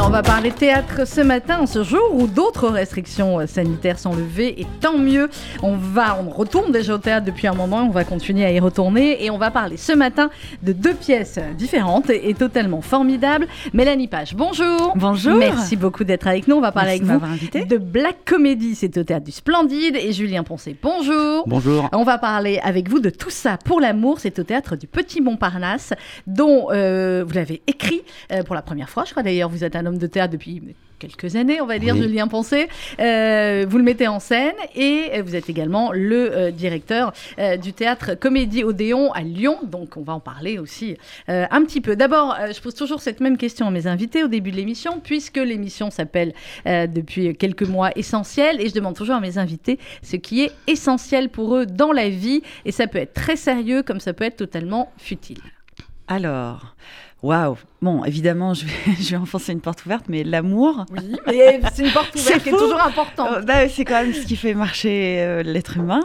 Et on va parler théâtre ce matin, ce jour où d'autres restrictions sanitaires sont levées, et tant mieux. On va, on retourne déjà au théâtre depuis un moment, on va continuer à y retourner, et on va parler ce matin de deux pièces différentes et, totalement formidables. Mélanie Page, bonjour. Bonjour. Merci beaucoup d'être avec nous. On va parler Merci avec vous de Black Comedy, c'est au théâtre du Splendide, et Julien Poncé, bonjour. Bonjour. On va parler avec vous de tout ça pour l'amour, c'est au théâtre du Petit Montparnasse, dont euh, vous l'avez écrit euh, pour la première fois, je crois d'ailleurs, vous êtes un homme de théâtre depuis quelques années, on va dire, Oui. Julien Poncé. Euh, vous le mettez en scène et vous êtes également le euh, directeur euh, du théâtre Comédie Odéon à Lyon. Donc, on va en parler aussi euh, un petit peu. D'abord, euh, je pose toujours cette même question à mes invités au début de l'émission, puisque l'émission s'appelle euh, depuis quelques mois Essentiel. Et je demande toujours à mes invités ce qui est essentiel pour eux dans la vie. Et ça peut être très sérieux comme ça peut être totalement futile. Alors, waouh. Bon, évidemment, je vais, je vais enfoncer une porte ouverte, mais l'amour, Oui, mais c'est une porte ouverte C'est qui est toujours importante. euh, bah, c'est quand même ce qui fait marcher euh, l'être humain.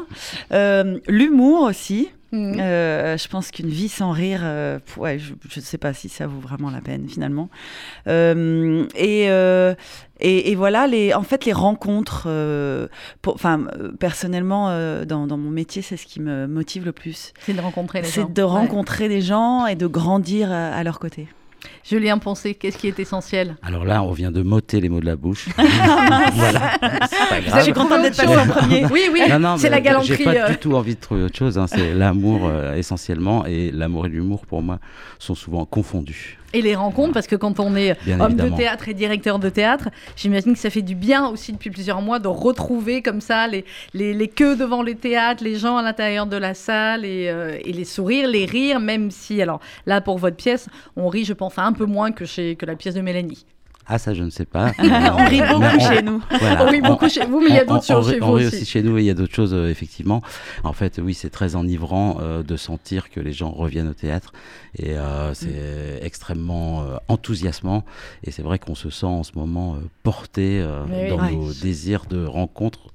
Euh, L'humour aussi. Mhm. Euh, je pense qu'une vie sans rire, euh, ouais, je ne sais pas si ça vaut vraiment la peine finalement. Euh, et, et, et voilà, les, en fait, les rencontres, enfin, personnellement, dans, dans mon métier, c'est ce qui me motive le plus. C'est de rencontrer les gens. C'est de Ouais. rencontrer des gens et de grandir à, à leur côté. Julien Poncé, qu'est-ce qui est essentiel? Alors là, on vient de m'ôter les mots de la bouche. voilà, c'est pas grave. Je suis contente d'être passée en premier. Oui, oui, c'est la galanterie. J'ai pas euh. du tout envie de trouver autre chose. hein. C'est l'amour euh, essentiellement, et l'amour et l'humour pour moi sont souvent confondus. Et les rencontres, parce que quand on est Bien homme évidemment. de théâtre et directeur de théâtre, j'imagine que ça fait du bien aussi depuis plusieurs mois de retrouver comme ça les, les, les queues devant les théâtres, les gens à l'intérieur de la salle et, euh, et les sourires, les rires, même si, alors là pour votre pièce, on rit, je pense, enfin, un peu moins que, chez, que la pièce de Mélanie. Ah, ça, je ne sais pas. On rit beaucoup chez nous. On rit beaucoup chez vous, mais il y a d'autres choses chez vous on rit aussi. chez nous et il y a d'autres choses, euh, effectivement. En fait, oui, c'est très enivrant euh, de sentir que les gens reviennent au théâtre et euh, c'est Mm. extrêmement euh, enthousiasmant. Et c'est vrai qu'on se sent en ce moment porté oui. dans nos désirs de rencontre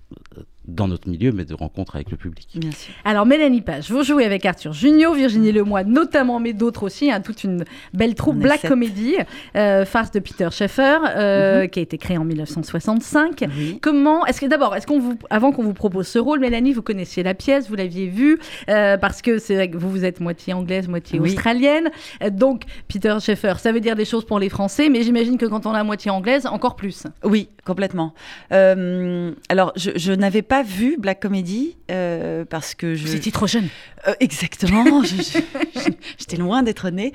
dans notre milieu, mais de rencontre avec le public. Bien sûr. Alors Mélanie Page, vous jouez avec Arthur Junio, Virginie Lemoine notamment, mais d'autres aussi, hein, toute une belle troupe Black. Comedy, euh, farce de Peter Schaeffer, euh, Mhm. qui a été créée en 1965. Oui. Comment est-ce que d'abord, est-ce qu'on vous, avant qu'on vous propose ce rôle, Mélanie, vous connaissiez la pièce, vous l'aviez vue, euh, parce que c'est vrai que vous vous êtes moitié anglaise, moitié Oui. australienne, donc Peter Schaeffer, ça veut dire des choses pour les Français, mais j'imagine que quand on a moitié anglaise, encore plus. Oui, complètement. Euh, alors, je, je n'avais pas vu Black Comedy euh, parce que je. Étiez trop jeune. Euh, exactement. J'étais loin d'être née.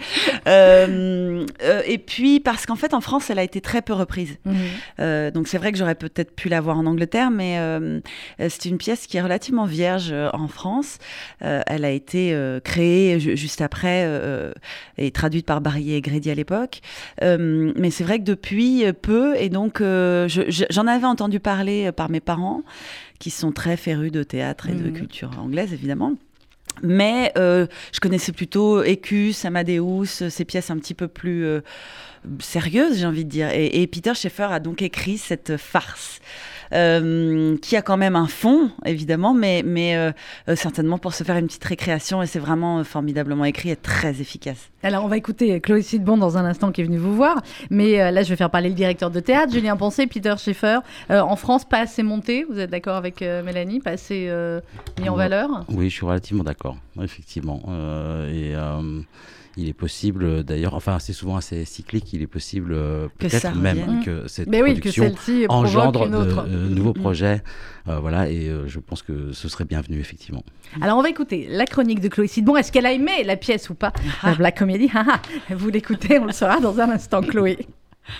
Euh, et puis parce qu'en fait, en France, elle a été très peu reprise. Euh, donc c'est vrai que j'aurais peut-être pu la voir en Angleterre, mais c'est une pièce qui est relativement vierge en France. Elle a été créée ju- juste après et traduite par Barry et Grady à l'époque. Mais c'est vrai que depuis peu, et donc je- je- j'en avais entendu parler par mes parents, qui sont très férus de théâtre et de Mhm. culture anglaise, évidemment. Mais euh, je connaissais plutôt Écus, Amadeus, ces pièces un petit peu plus euh, sérieuses, j'ai envie de dire. Et, et Peter Schaeffer a donc écrit cette farce. Euh, qui a quand même un fond, évidemment, mais, mais euh, euh, certainement pour se faire une petite récréation, et c'est vraiment euh, formidablement écrit et très efficace. Alors, on va écouter Chloé Sidbon dans un instant qui est venue vous voir. Mais euh, là, je vais faire parler le directeur de théâtre, Julien Poncé, Peter Schaeffer. Euh, en France, pas assez monté. Vous êtes d'accord avec euh, Mélanie Pas assez euh, mis en valeur? Oui, je suis relativement d'accord, effectivement. Euh, et euh, il est possible, d'ailleurs, enfin, c'est souvent assez cyclique, il est possible euh, peut-être même que cette Mais oui, que production engendre de euh, nouveaux Mm. projets. Euh, voilà, et euh, je pense que ce serait bienvenu, effectivement. Alors, on va écouter la chronique de Chloé Sidbon. Est-ce qu'elle a aimé la pièce ou pas Ah. La Black Comedy? Ah, ah. Vous l'écoutez, on le saura dans un instant, Chloé.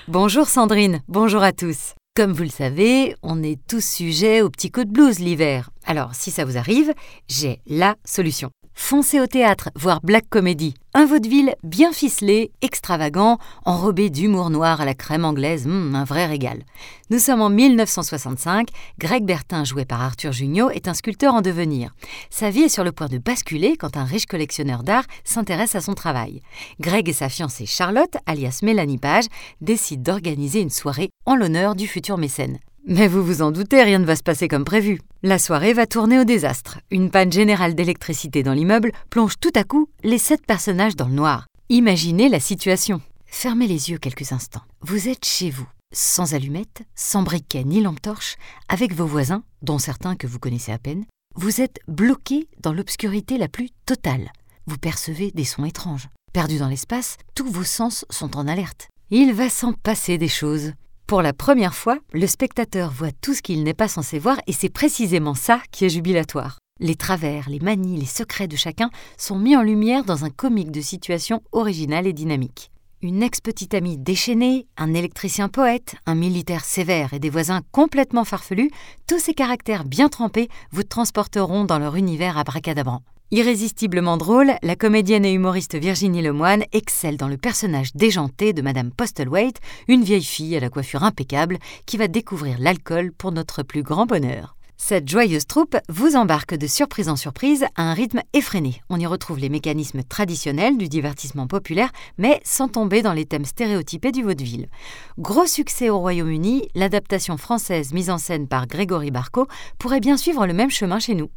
Bonjour Sandrine, bonjour à tous. Comme vous le savez, on est tous sujets aux petits coups de blues l'hiver. Alors, si ça vous arrive, j'ai la solution. Foncez au théâtre voir Black Comedy, un vaudeville bien ficelé, extravagant, enrobé d'humour noir à la crème anglaise, hum, un vrai régal. Nous sommes en 1965, Greg Bertin, joué par Arthur Junio, est un sculpteur en devenir. Sa vie est sur le point de basculer quand un riche collectionneur d'art s'intéresse à son travail. Greg et sa fiancée Charlotte, alias Mélanie Page, décident d'organiser une soirée en l'honneur du futur mécène. Mais vous vous en doutez, rien ne va se passer comme prévu. La soirée va tourner au désastre. Une panne générale d'électricité dans l'immeuble plonge tout à coup les sept personnages dans le noir. Imaginez la situation. Fermez les yeux quelques instants. Vous êtes chez vous, sans allumettes, sans briquet ni lampe torche, avec vos voisins, dont certains que vous connaissez à peine. Vous êtes bloqué dans l'obscurité la plus totale. Vous percevez des sons étranges. Perdus dans l'espace, tous vos sens sont en alerte. Il va s'en passer des choses. Pour la première fois, le spectateur voit tout ce qu'il n'est pas censé voir et c'est précisément ça qui est jubilatoire. Les travers, les manies, les secrets de chacun sont mis en lumière dans un comique de situation original et dynamique. Une ex-petite amie déchaînée, un électricien poète, un militaire sévère et des voisins complètement farfelus, tous ces caractères bien trempés vous transporteront dans leur univers abracadabrant. Irrésistiblement drôle, la comédienne et humoriste Virginie Lemoine excelle dans le personnage déjanté de Madame Postlethwaite, une vieille fille à la coiffure impeccable qui va découvrir l'alcool pour notre plus grand bonheur. Cette joyeuse troupe vous embarque de surprise en surprise à un rythme effréné. On y retrouve les mécanismes traditionnels du divertissement populaire, mais sans tomber dans les thèmes stéréotypés du vaudeville. Gros succès au Royaume-Uni, l'adaptation française mise en scène par Grégory Barco pourrait bien suivre le même chemin chez nous.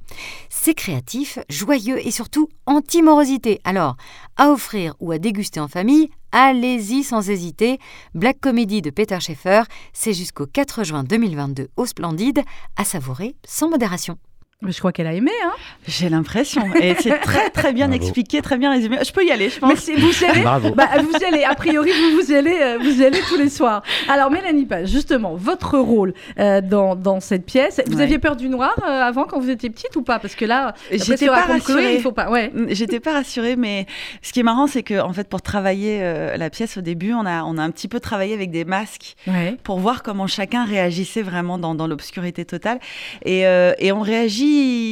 C'est créatif, joyeux et surtout anti-morosité. Alors, à offrir ou à déguster en famille, Allez-y sans hésiter. Black Comedy de Peter Schaeffer, c'est jusqu'au 4 juin 2022 au Splendide, à savourer sans modération. Je crois qu'elle a aimé, hein J'ai l'impression. Et c'est très très bien expliqué, très bien résumé. Je peux y aller, je pense. Mais vous y allez, bah, vous y allez. A priori, vous vous y allez, euh, vous y allez tous les soirs. Alors Mélanie Page, justement, votre rôle euh, dans, dans, cette pièce. Vous aviez peur du noir euh, avant quand vous étiez petite ou pas? Parce que là, j'étais pas rassurée. il faut pas. Ouais. J'étais pas rassurée, mais ce qui est marrant, c'est que en fait, pour travailler la pièce au début, on a on a un petit peu travaillé avec des masques pour voir comment chacun réagissait vraiment dans, dans l'obscurité totale. Et, et on réagit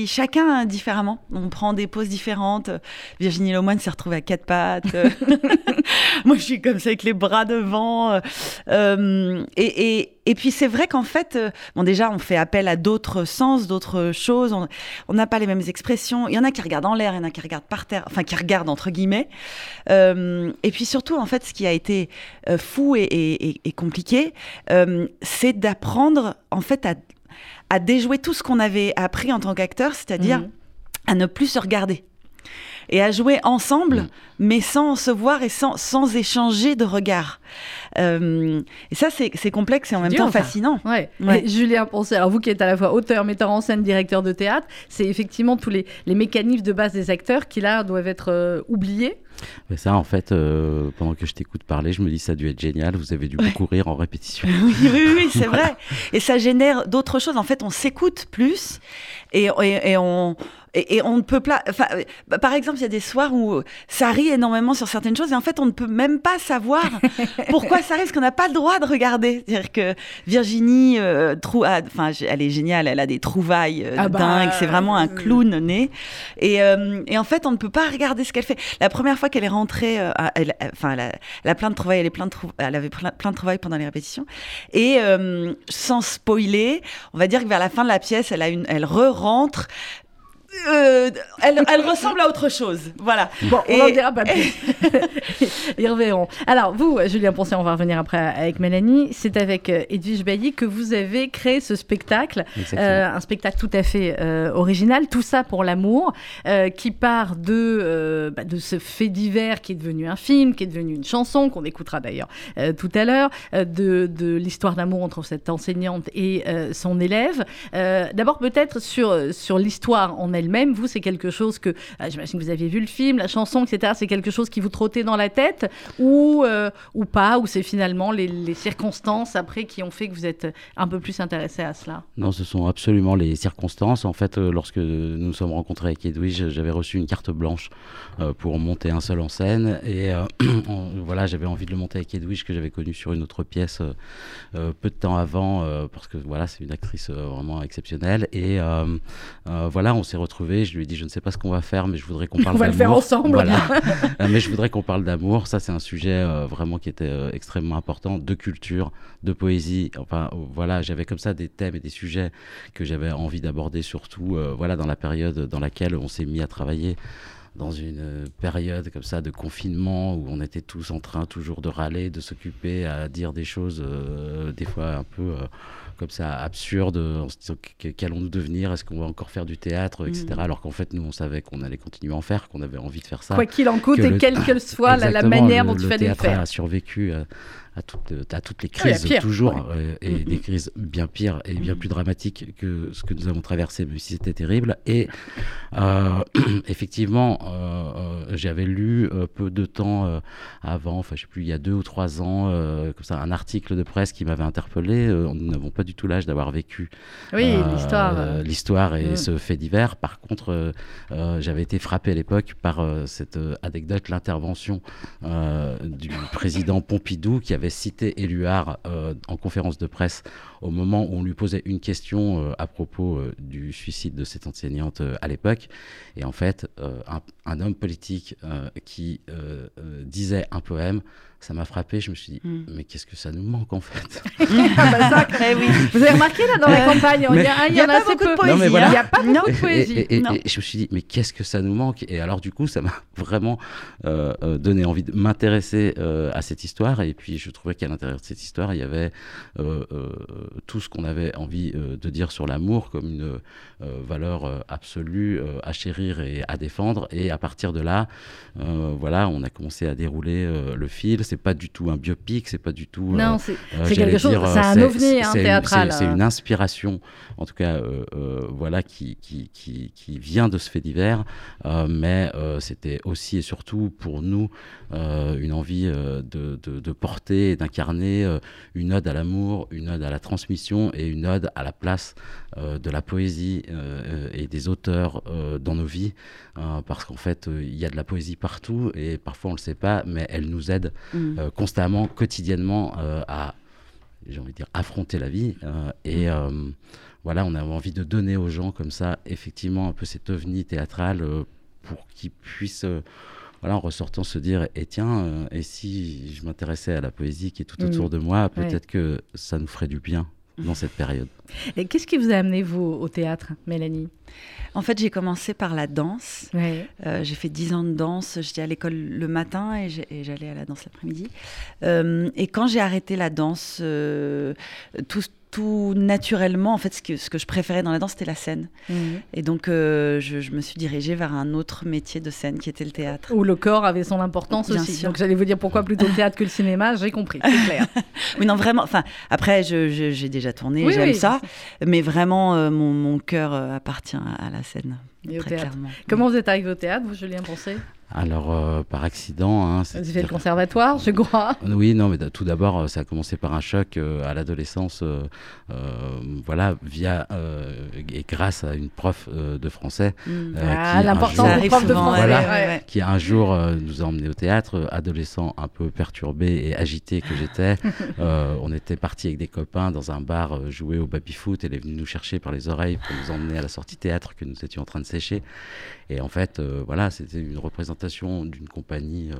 chacun différemment. On prend des poses différentes. Virginie Lemoine s'est retrouvée à quatre pattes. Moi, je suis comme ça avec les bras devant. Euh, et, et, puis, c'est vrai qu'en fait, euh, bon, déjà, on fait appel à d'autres sens, d'autres choses. On n'a pas les mêmes expressions. Il y en a qui regardent en l'air, il y en a qui regardent par terre, enfin, qui regardent entre guillemets. Euh, et puis surtout, en fait, ce qui a été fou et, et compliqué, c'est d'apprendre, en fait, à à déjouer tout ce qu'on avait appris en tant qu'acteur, c'est-à-dire mhm. à ne plus se regarder et à jouer ensemble, mhm. mais sans se voir et sans, sans échanger de regard. Euh, et ça, c'est complexe et en même temps fascinant. Ouais. Julien Poncet, alors vous qui êtes à la fois auteur, metteur en scène, directeur de théâtre, c'est effectivement tous les, les, mécanismes de base des acteurs qui là doivent être euh, oubliés mais ça, en fait, euh, pendant que je t'écoute parler, je me dis ça a dû être génial. Vous avez dû beaucoup rire en répétition. oui, oui, oui, c'est vrai. Et ça génère d'autres choses. En fait, on s'écoute plus et, et, on, et, on ne peut pas. Enfin, euh, par exemple, il y a des soirs où ça rit énormément sur certaines choses et en fait, on ne peut même pas savoir pourquoi ça rit, parce qu'on n'a pas le droit de regarder. C'est-à-dire que Virginie, euh, trou, enfin, elle est géniale, elle a des trouvailles euh, ah bah, dingues, c'est vraiment un clown né. Et, et, en fait, on ne peut pas regarder ce qu'elle fait. La première fois qu'elle est rentrée, elle, enfin, elle a, plein de trouvailles, elle, est plein de elle avait plein, de trouvailles pendant les répétitions. Et sans spoiler, on va dire que vers la fin de la pièce, elle, a une, elle re-rentre euh, elle, ressemble à autre chose. Voilà. Bon, on n'en dira pas plus. Ils reverront. Alors, vous, Julien Poncet, on va revenir après avec Mélanie. C'est avec euh, Edwige Bailly que vous avez créé ce spectacle. Euh, un spectacle tout à fait original. Tout ça pour l'amour, qui part de, bah, de ce fait divers qui est devenu un film, qui est devenu une chanson, qu'on écoutera d'ailleurs tout à l'heure, de, de l'histoire d'amour entre cette enseignante et son élève. D'abord, peut-être sur, sur l'histoire en elle même vous, c'est quelque chose que, euh, j'imagine que vous aviez vu le film, la chanson, etc., c'est quelque chose qui vous trottait dans la tête ou, euh, ou pas, ou c'est finalement les, circonstances après qui ont fait que vous êtes un peu plus intéressé à cela? Non, ce sont absolument les circonstances. En fait, euh, lorsque nous sommes rencontrés avec Edwige, j'avais reçu une carte blanche pour monter un seul en scène et voilà, j'avais envie de le monter avec Edwige que j'avais connu sur une autre pièce peu de temps avant parce que voilà, c'est une actrice vraiment exceptionnelle et voilà, on s'est retrouvés je lui ai dit, je ne sais pas ce qu'on va faire, mais je voudrais qu'on parle d'amour. On va le faire ensemble. Voilà. Euh, mais je voudrais qu'on parle d'amour. Ça, c'est un sujet euh, vraiment qui était euh, extrêmement important, de culture, de poésie. Enfin, voilà, j'avais comme ça des thèmes et des sujets que j'avais envie d'aborder, surtout voilà, dans la période dans laquelle on s'est mis à travailler dans une période comme ça de confinement où on était tous en train toujours de râler, de s'occuper à dire des choses des fois un peu comme ça absurde, en se disant qu'allons-nous devenir, est-ce qu'on va encore faire du théâtre, etc. Mm. Alors qu'en fait, nous, on savait qu'on allait continuer à en faire, qu'on avait envie de faire ça. Quoi qu'il en coûte et quelle que soit la, manière dont il fallait le faire. a survécu à, à toutes les crises, toujours, euh, et mm, des mm. crises bien pires et bien plus dramatiques que ce que nous avons traversé, même si c'était terrible. Et euh, effectivement, euh, j'avais lu peu de temps avant, enfin je sais plus, il y a deux ou trois ans, comme ça, un article de presse qui m'avait interpellé. nous n'avons pas du tout l'âge d'avoir vécu l'histoire, l'histoire et ce fait divers. Par contre, j'avais été frappé à l'époque par cette anecdote, l'intervention du président Pompidou qui avait cité Éluard euh, en conférence de presse au moment où on lui posait une question euh, à propos euh, du suicide de cette enseignante à l'époque. Et en fait, un, un, homme politique qui disait un poème ça m'a frappé. Je me suis dit, hmm. mais qu'est-ce que ça nous manque en fait ah bah eh oui. Vous avez remarqué là dans la campagne, il y, en a, assez peu. De il n'y a pas beaucoup de poésie. Et, je me suis dit, mais qu'est-ce que ça nous manque? Et alors du coup, ça m'a vraiment euh, euh, donné envie de m'intéresser euh, à cette histoire. Et puis je trouvais qu'à l'intérieur de cette histoire, il y avait tout ce qu'on avait envie de dire sur l'amour comme une valeur absolue à chérir et à défendre. Et à partir de là, voilà, on a commencé à dérouler le fil c'est pas du tout un biopic, c'est pas du tout. Non, euh, c'est euh, quelque chose, c'est un ovni hein, théâtral. C'est une inspiration, en tout cas, euh, voilà, qui, qui, qui, qui, vient de ce fait divers, mais c'était aussi et surtout pour nous une envie de, de, de, porter et d'incarner une ode à l'amour, une ode à la transmission et une ode à la place de la poésie et des auteurs dans nos vies, parce qu'en fait, il y a de la poésie partout et parfois on le sait pas, mais elle nous aide Mm. Euh, constamment, quotidiennement euh, à, j'ai envie de dire, affronter la vie. Euh, et voilà, on avait envie de donner aux gens comme ça, effectivement, un peu cette ovni théâtrale pour qu'ils puissent voilà, en ressortant se dire et eh, tiens, et si je m'intéressais à la poésie qui est tout autour mm. de moi, peut-être que ça nous ferait du bien dans cette période. Et qu'est-ce qui vous a amené, vous, au théâtre, Mélanie? En fait, j'ai commencé par la danse. Euh, j'ai fait 10 ans de danse. J'étais à l'école le matin et j'allais à la danse l'après-midi. Euh, et quand j'ai arrêté la danse, euh, tout, tout naturellement, en fait, ce que, ce que je préférais dans la danse, c'était la scène. Mhm. Et donc, euh, je, me suis dirigée vers un autre métier de scène qui était le théâtre. Où le corps avait son importance aussi. Donc, j'allais vous dire pourquoi plutôt le théâtre que le cinéma, j'ai compris, c'est clair. oui, non, vraiment. Enfin, après, j'ai déjà tourné, j'aime ça. Mais vraiment, euh, mon, mon cœur euh, appartient à la scène. Et au théâtre. Clairement. Comment vous êtes arrivé au théâtre, vous, Julien Pensé alors, euh, par accident. Hein, Vous avez fait le conservatoire, je crois. Oui, non, mais tout d'abord, euh, ça a commencé par un choc euh, à l'adolescence, voilà, via et grâce à une prof de français. Hmm. ah, l'importance des profs de français. Qui un jour nous a emmenés au théâtre, adolescent un peu perturbé et agité que j'étais. on était parti avec des copains dans un bar jouer au baby-foot. Elle est venue nous chercher par les oreilles pour nous emmener à la sortie théâtre que nous étions en train de Et en fait, voilà, c'était une représentation d'une compagnie euh,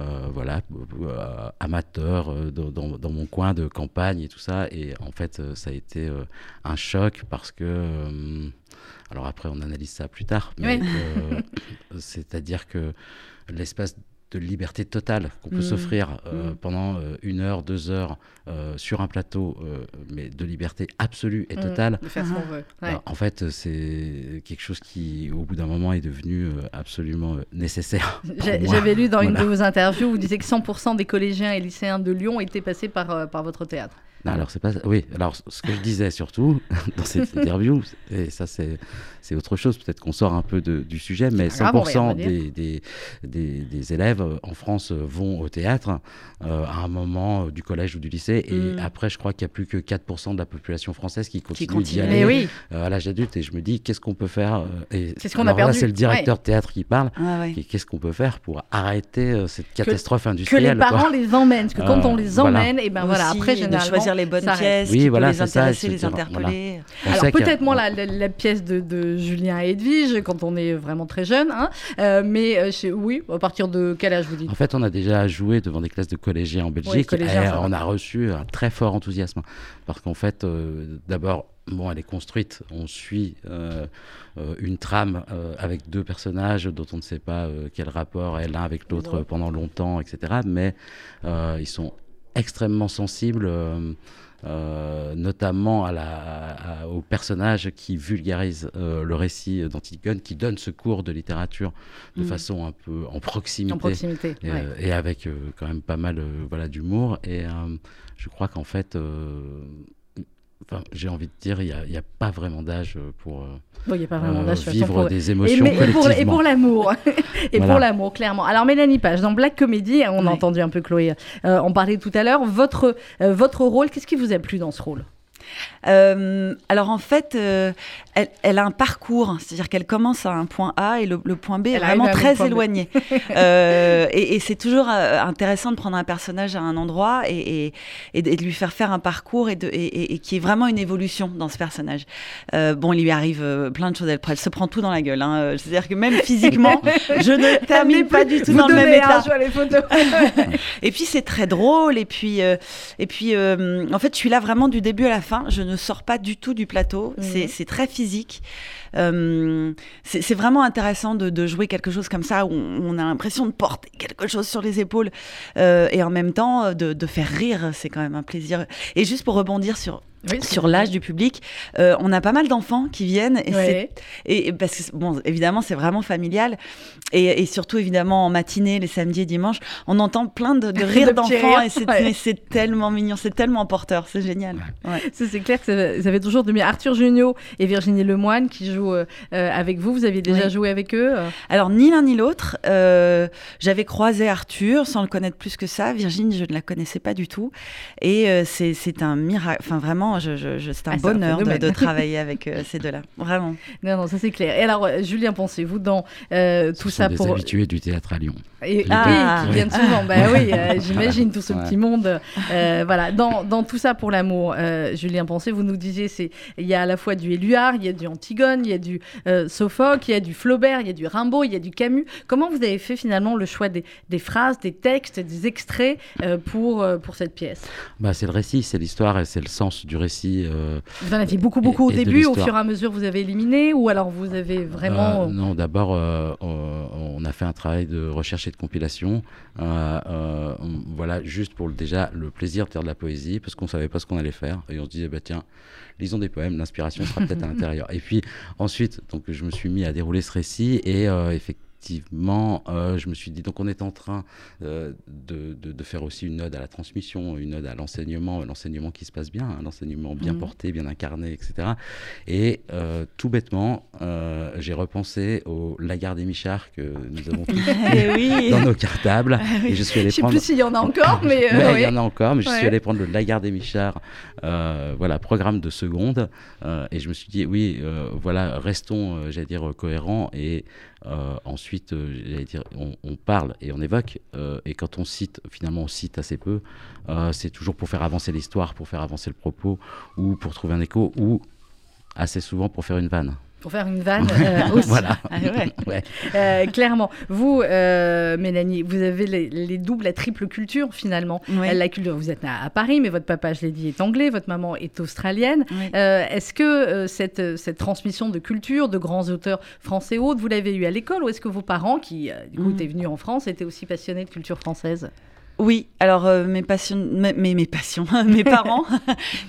euh, voilà, euh, amateur dans, mon coin de campagne et tout ça. Et en fait, ça a été un choc parce que. alors après, on analyse ça plus tard, mais c'est-à-dire que l'espace de liberté totale qu'on peut mm. s'offrir euh, mm. pendant euh, une heure, deux heures euh, sur un plateau, mais de liberté absolue et mm. totale. De faire ce qu'on veut. en fait, c'est quelque chose qui, au bout d'un moment, est devenu absolument nécessaire. J'avais lu dans une de vos interviews, vous disiez que 100% des collégiens et lycéens de Lyon étaient passés par, par votre théâtre. Alors c'est pas oui. Alors ce que je disais surtout dans cette interview, et ça c'est c'est autre chose. Peut-être qu'on sort un peu du sujet, mais 100% des, des, des, élèves euh, en France euh, vont au théâtre euh, à un moment du collège ou du lycée. Et mm. après, je crois qu'il n'y a plus que 4% de la population française qui continue, d'y aller à l'âge adulte. Et je me dis, qu'est-ce qu'on peut faire et Qu'est-ce qu'on a perdu C'est le directeur de théâtre qui parle. Ah et qu'est-ce qu'on peut faire pour arrêter cette catastrophe industrielle Que les parents les emmènent. Parce que quand on les emmène, et ben voilà, après, généralement. Choisir les bonnes pièces, oui, voilà, les intéresser, les interpeller. Alors peut-être moins la, pièce de Julien et Edwige quand on est vraiment très jeune. Hein. Euh, mais euh, oui, à partir de quel âge vous dites? En fait, on a déjà joué devant des classes de collégiens en Belgique et on a reçu un très fort enthousiasme. Parce qu'en fait, euh, d'abord, bon, elle est construite. On suit une trame avec deux personnages dont on ne sait pas quel rapport est l'un avec l'autre pendant longtemps, etc. Mais ils sont extrêmement sensible. Euh, notamment à la, au personnage qui vulgarise euh, le récit d'Antigone, qui donne ce cours de littérature de mm. façon un peu en proximité, en proximité et, et avec quand même pas mal voilà, d'humour. Et je crois qu'en fait, j'ai envie de dire, il n'y a, pas vraiment d'âge pour vivre des émotions et, pour, l'amour, et pour l'amour, clairement. Alors Mélanie Page, dans Black Comedy, on a entendu un peu Chloé euh, en parler tout à l'heure. Votre, euh, votre rôle, qu'est-ce qui vous a plu dans ce rôle? Euh, alors en fait, elle, a un parcours, c'est-à-dire qu'elle commence à un point A et le, point B est vraiment très éloigné. euh, et, et c'est toujours euh, intéressant de prendre un personnage à un endroit et, et, de lui faire faire un parcours et, de, et, qui est vraiment une évolution dans ce personnage. Euh, bon, il lui arrive plein de choses, elle, elle, se prend tout dans la gueule. Hein. C'est-à-dire que même physiquement, je ne termine pas du tout dans le même état. les photos. et puis c'est très drôle et puis, et puis en fait, je suis là vraiment du début à la fin je ne sors pas du tout du plateau. Mhm. C'est très physique. Euh, c'est vraiment intéressant de, jouer quelque chose comme ça où on, a l'impression de porter quelque chose sur les épaules euh, et en même temps de, de faire rire. C'est quand même un plaisir. Et juste pour rebondir sur sur l'âge du public. Euh, on a pas mal d'enfants qui viennent et, et, parce que bon, évidemment, c'est vraiment familial et, surtout évidemment en matinée, les samedis et dimanches, on entend plein de, rires d'enfants et c'est tellement mignon, c'est tellement porteur, c'est génial. C'est clair que vous avez toujours de Arthur Junio et Virginie Lemoine qui jouent euh, avec vous. Vous aviez déjà joué avec eux euh Alors ni l'un ni l'autre. J'avais croisé Arthur sans le connaître plus que ça. Virginie, je ne la connaissais pas du tout et c'est un miracle. Enfin vraiment c'est un ah, bonheur de, travailler avec euh, ces deux-là, vraiment. Non, non, ça c'est clair. Et alors, euh, Julien, pensez-vous dans euh, tout ça des pour. habitués du théâtre à Lyon. Et, ah, qui viennent souvent. bah oui, j'imagine tout ce petit monde. voilà, dans, dans, tout ça pour l'amour, Julien Pensez, vous nous disiez, c'est il y a à la fois du Éluard, il y a du Antigone, il y a du Sophocle, il y a du Flaubert, il y a du Rimbaud, il y a du Camus. Comment vous avez fait finalement le choix des, des phrases, des textes, des extraits pour, pour cette pièce? Bah, C'est le récit, c'est l'histoire et c'est le sens du récit. Euh, vous en aviez beaucoup, beaucoup au début, au fur et à mesure vous avez éliminé, ou alors vous avez vraiment... Euh, non, d'abord, euh, on a fait un travail de recherche et de compilation, voilà, juste pour déjà le plaisir de faire de la poésie, parce qu'on ne savait pas ce qu'on allait faire, et on se disait, bah, tiens, lisons des poèmes, l'inspiration sera peut-être à l'intérieur. Et puis ensuite, donc, je me suis mis à dérouler ce récit, et effectivement, effectivement, euh, je me suis dit, donc on est en train euh, de, de, faire aussi une ode à la transmission, une ode à l'enseignement, l'enseignement qui se passe bien, hein, l'enseignement bien mhm. porté, bien incarné, etc. Et euh, tout bêtement, j'ai repensé au Lagarde et Michard que nous avons tous eh dans nos cartables. Ah et je suis allé je prendre... sais plus s'il y en a encore, mais... Il y en a encore, mais je suis allé prendre le Lagarde et Michard, voilà, programme de seconde. et je me suis dit, oui, voilà, restons, j'allais dire, cohérents et euh, ensuite, euh, on, parle et on évoque, euh, et quand on cite, finalement, on cite assez peu. c'est toujours pour faire avancer l'histoire, pour faire avancer le propos, ou pour trouver un écho, ou assez souvent pour faire une vanne. Pour faire une vanne euh, aussi. voilà. Ah euh, clairement. Vous, euh, Mélanie, vous avez les, doubles, la triple culture finalement. La culture, vous êtes à, Paris, mais votre papa, je l'ai dit, est anglais, votre maman est australienne. est-ce que cette, cette transmission de culture, de grands auteurs français autres, vous l'avez eu à l'école ou est-ce que vos parents, qui du coup mm. étaient venus en France, étaient aussi passionnés de culture française? Oui, alors mes, passions, mes, mes, passions, mes parents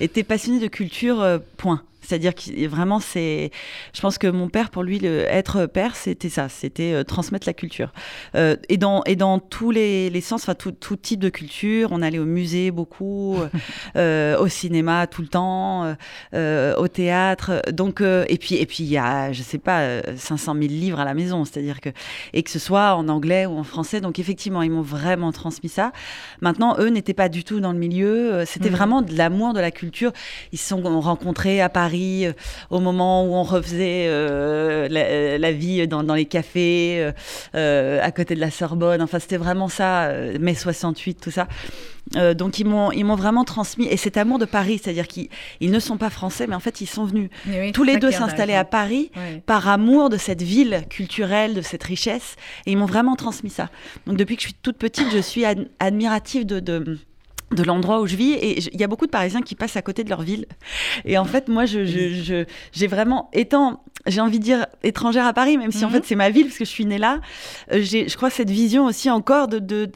étaient passionnés de culture, point. C'est-à-dire que vraiment, c'est. Je pense que mon père, pour lui, le... être père, c'était ça, c'était euh, transmettre la culture. Euh, et, dans, et dans tous les, les sens, enfin, tout, tout, type de culture. On allait au musée beaucoup, euh, au cinéma tout le temps, au théâtre. Donc, et puis, et puis, il y a, je sais pas, 500 000 livres à la maison. C'est-à-dire que. Et que ce soit en anglais ou en français. Donc, effectivement, ils m'ont vraiment transmis ça. Maintenant, eux n'étaient pas du tout dans le milieu. C'était mmh. vraiment de l'amour de la culture. Ils se sont rencontrés à Paris euh, au moment où on refaisait euh, euh, la, vie dans, les cafés, à côté de la Sorbonne. Enfin, c'était vraiment ça, mai 68, tout ça. donc ils m'ont ils m'ont vraiment transmis et cet amour de Paris, c'est-à-dire qu'ils ne sont pas français, mais en fait ils sont venus tous les deux s'installer à Paris par amour de cette ville culturelle, de cette richesse, et ils m'ont vraiment transmis ça. Donc depuis que je suis toute petite, je suis admirative de, de de l'endroit où je vis et il y a beaucoup de Parisiens qui passent à côté de leur ville et en fait moi je j'ai vraiment étant j'ai envie de dire étrangère à Paris même si en mhm. fait c'est ma ville parce que je suis née là euh, j'ai je crois cette vision aussi encore de de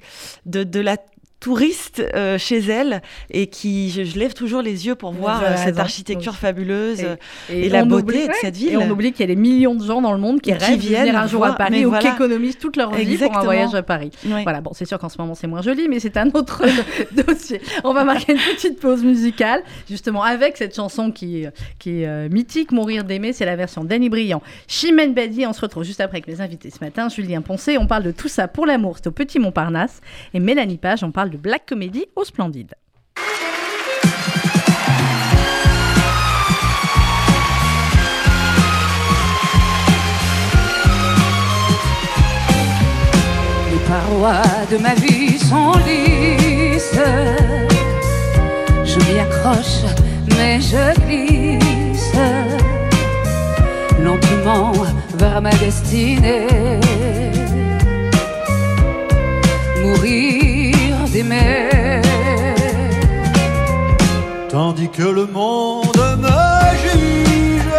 de, de la touriste euh, chez elle et qui, je, lève toujours les yeux pour voir euh, cette architecture fabuleuse et, la beauté de cette ville. Et on oublie qu'il y a des millions de gens dans le monde qui, rêvent de venir un jour à Paris ou qui économisent toute leur vie pour un voyage à Paris. Voilà, bon, c'est sûr qu'en ce moment c'est moins joli, mais c'est un autre dossier. On va marquer une petite pause musicale, justement avec cette chanson qui, qui est mythique, Mourir d'aimer, c'est la version d'Annie Briand. Chimène Badi, on se retrouve juste après avec mes invités ce matin. Julien Poncé, on parle de tout ça pour l'amour, c'est au Petit Montparnasse. Et Mélanie Page, on parle de Black Comedy au Splendide. Les parois de ma vie sont lisses. Je m'y accroche, mais je glisse lentement vers ma destinée. Mourir Tandis que le monde me juge,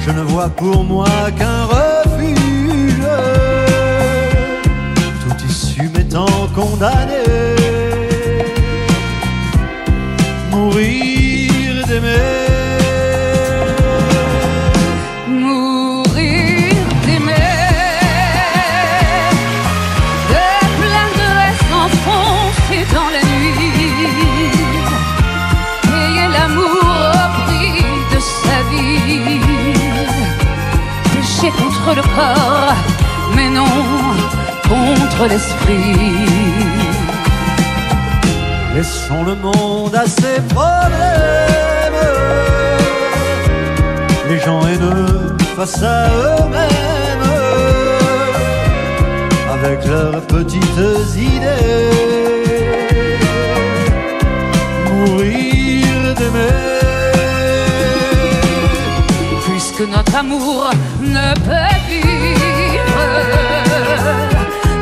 je ne vois pour moi qu'un refuge. Tout issu m'étant condamné. Mourir d'aimer. Contre le corps, mais non contre l'esprit. Laissons le monde à ses problèmes, les gens haineux face à eux-mêmes, avec leurs petites idées. Mourir d'aimer. Notre amour ne peut vivre.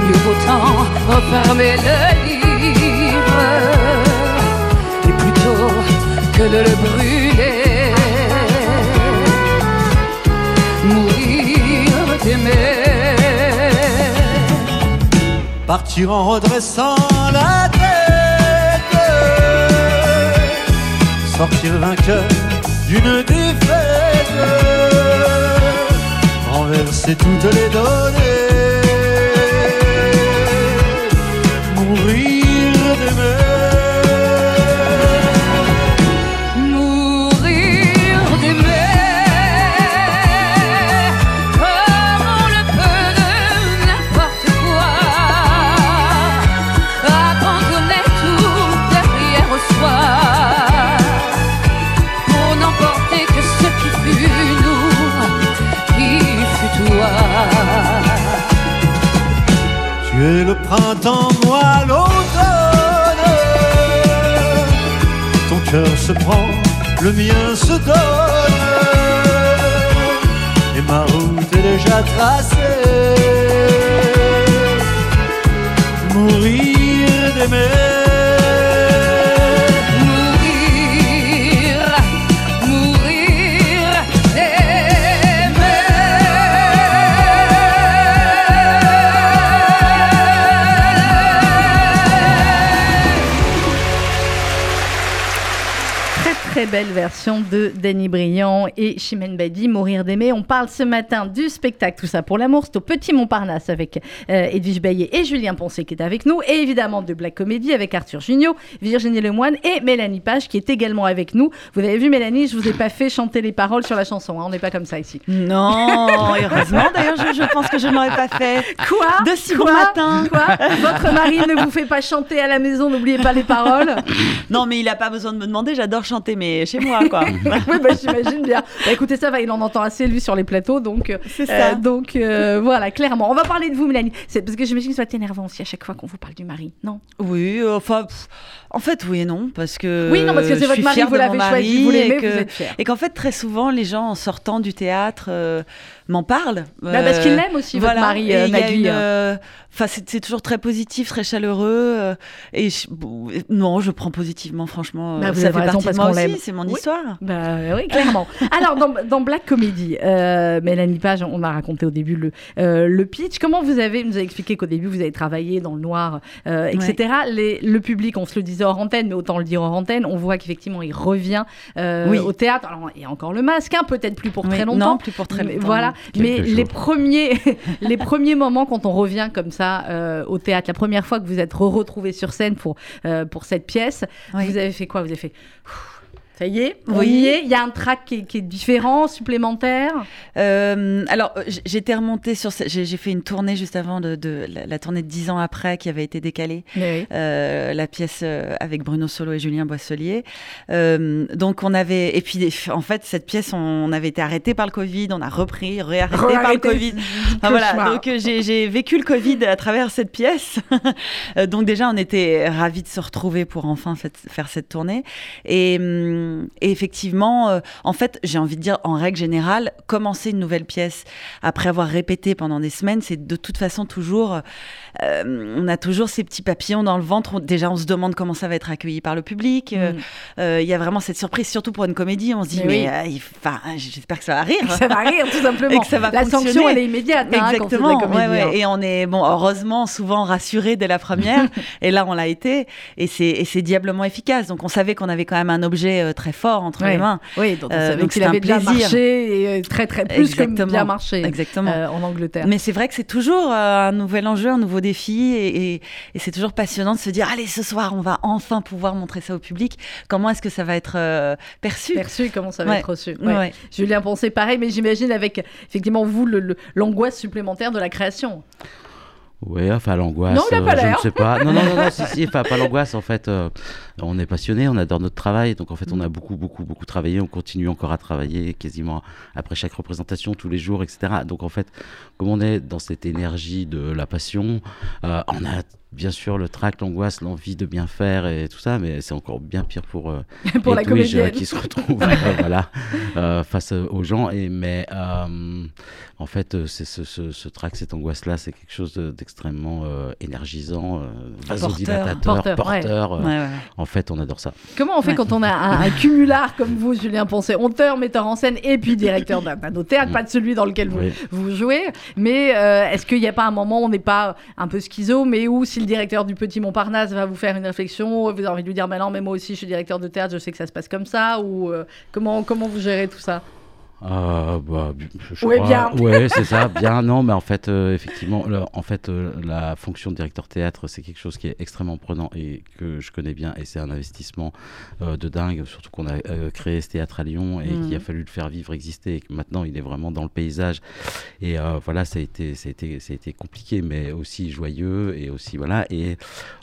Mieux autant refermer le livre et plutôt que de le brûler, mourir d'aimer. Partir en redressant la tête, sortir vainqueur d'une défaite, renverser toutes les données, mourir le printemps, moi l'automne. Ton cœur se prend, le mien se donne. Et ma route est déjà tracée. Mourir d'aimer. Belle version de Danny Briand et Chimène Badi, Mourir d'aimer. On parle ce matin du spectacle Tout ça pour l'amour. C'est au Petit Montparnasse avec euh, Edwige Baillet et Julien Poncé qui est avec nous. Et évidemment de Black Comedy avec Arthur Junio, Virginie Lemoine et Mélanie Page qui est également avec nous. Vous avez vu Mélanie, je vous ai pas fait chanter les paroles sur la chanson. Hein. On n'est pas comme ça ici. Non, heureusement. D'ailleurs, je, pense que je n'aurais pas fait. Quoi? De si bon matin. Quoi? Votre mari ne vous fait pas chanter à la maison, n'oubliez pas les paroles. Non, mais il n'a pas besoin de me demander. J'adore chanter, mais chez moi, quoi. oui, bah, j'imagine bien. Bah, écoutez, ça va, il en entend assez, lui, sur les plateaux. Donc, euh, c'est ça. donc, euh, voilà, clairement. On va parler de vous, Mélanie. C'est parce que j'imagine que ça va être énervant aussi à chaque fois qu'on vous parle du mari, non? Oui, euh, enfin, en fait, oui et non, parce que. Oui, non, parce que c'est votre mari, vous l'avez choisi, vous l'aimez, vous êtes fier. Et qu'en fait, très souvent, les gens, en sortant du théâtre, m'en parlent. Bah, parce qu'il l'aime aussi, votre mari, Nagui. Enfin, c'est toujours très positif, très chaleureux. et non, je prends positivement, franchement. Bah, ça fait partie de moi aussi. c'est mon Oui. histoire. Bah oui, clairement. Alors, dans, dans Black Comedy, euh, Mélanie Page, on a raconté au début le, euh, le pitch. Comment vous avez, vous avez expliqué qu'au début, vous avez travaillé dans le noir, euh, etc. Les, le public, on se le disait hors antenne, mais autant le dire hors antenne, on voit qu'effectivement, il revient euh, Oui. au théâtre. Alors, il y a encore le masque, hein, peut-être plus pour Oui, très longtemps. Non, plus pour très Mais longtemps. Voilà, Quelques mais les premiers, les premiers moments quand on revient comme ça euh, au théâtre, la première fois que vous êtes retrouvé sur scène pour, euh, pour cette pièce, Oui. vous avez fait quoi? Vous avez fait ça y est, Oui. y est. Il y a un track qui est, qui est différent, supplémentaire. Euh, alors, j'étais remontée sur. J'ai fait une tournée juste avant de, de la, la tournée de 10 ans après qui avait été décalée. Euh, la pièce euh, avec Bruno Solo et Julien Boisselier. Euh, donc on avait et puis en fait cette pièce on avait été arrêté par le Covid, on a repris, réarrêté par le. Covid. Enfin, voilà, donc j'ai vécu le Covid à travers cette pièce. Donc déjà on était ravis de se retrouver pour enfin fait- faire cette tournée. Et, et effectivement, euh, en fait j'ai envie de dire en règle générale, commencer une nouvelle pièce après avoir répété pendant des semaines, c'est de toute façon toujours euh, on a toujours ces petits papillons dans le ventre. Déjà, on se demande comment ça va être accueilli par le public. Euh, Mm. Il y a vraiment cette surprise, surtout pour une comédie. On se dit, Mais oui. j'espère que ça va rire. Ça va rire, tout simplement. Et que ça va la sanction, elle est immédiate. hein, quand c'est de la Exactement, comédie, ouais, ouais. hein. et on est bon, heureusement souvent rassuré dès la première, et là on l'a été, et c'est diablement efficace. Donc on savait qu'on avait quand même un objet très fort entre Ouais. les mains. Oui, donc Euh, donc qu'il c'est un avait bien plaisir. marché et euh, très très plus que Exactement. bien marché Exactement. euh, en Angleterre. Mais c'est vrai que c'est toujours euh, un nouvel enjeu, un nouveau défi, et, et- et c'est toujours passionnant de se dire allez ce soir on va enfin pouvoir montrer ça au public. Comment est-ce que ça va être euh, perçu? Perçu, comment ça va Ouais. être reçu? Ouais. Ouais. Julien pensait pareil, mais j'imagine avec effectivement vous l'angoisse supplémentaire de la création. Oui, enfin l'angoisse. Non, il a pas euh, je ne sais pas. Non, non, non, non si, si, enfin pas l'angoisse. En fait, euh, on est passionné, on adore notre travail, donc en fait, on Mm. a beaucoup, beaucoup, beaucoup travaillé. On continue encore à travailler quasiment après chaque représentation, tous les jours, etc. Donc en fait, comme on est dans cette énergie de la passion, euh, on a bien sûr le trac, l'angoisse, l'envie de bien faire et tout ça, mais c'est encore bien pire pour euh, pour la Edwige, euh, comédienne. qui se retrouve euh, voilà, euh, face aux gens. Et, mais en fait, c'est ce, ce, ce trac, cette angoisse-là, c'est quelque chose de- d'extrêmement énergisant, vasodilatateur, Porteur, porteur. ouais. Ouais, ouais. En fait, on adore ça. Comment on fait Ouais. quand on a un, un cumulard comme vous, Julien Poncet, auteur, metteur en scène et puis directeur d'un théâtre, Mm. pas de celui dans lequel vous, Oui. vous jouez, mais euh, est-ce qu'il n'y a pas un moment où on n'est pas un peu schizo, mais où si le directeur du Petit Montparnasse va vous faire une réflexion, vous avez envie de lui dire, mais non, mais moi aussi je suis directeur de théâtre, je sais que ça se passe comme ça, ou euh, comment, comment vous gérez tout ça? Euh, bah, je Ouais, crois- bien. Ouais, c'est ça, bien. Non, mais en fait, euh, effectivement, le- en fait, euh, la fonction de directeur théâtre, c'est quelque chose qui est extrêmement prenant et que je connais bien. Et c'est un investissement euh, de dingue, surtout qu'on a créé ce théâtre à Lyon et qu'il a fallu le faire vivre, exister. Et que maintenant, il est vraiment dans le paysage. Et voilà, ça a été, ça a été, ça a été compliqué, mais aussi joyeux et aussi voilà. Et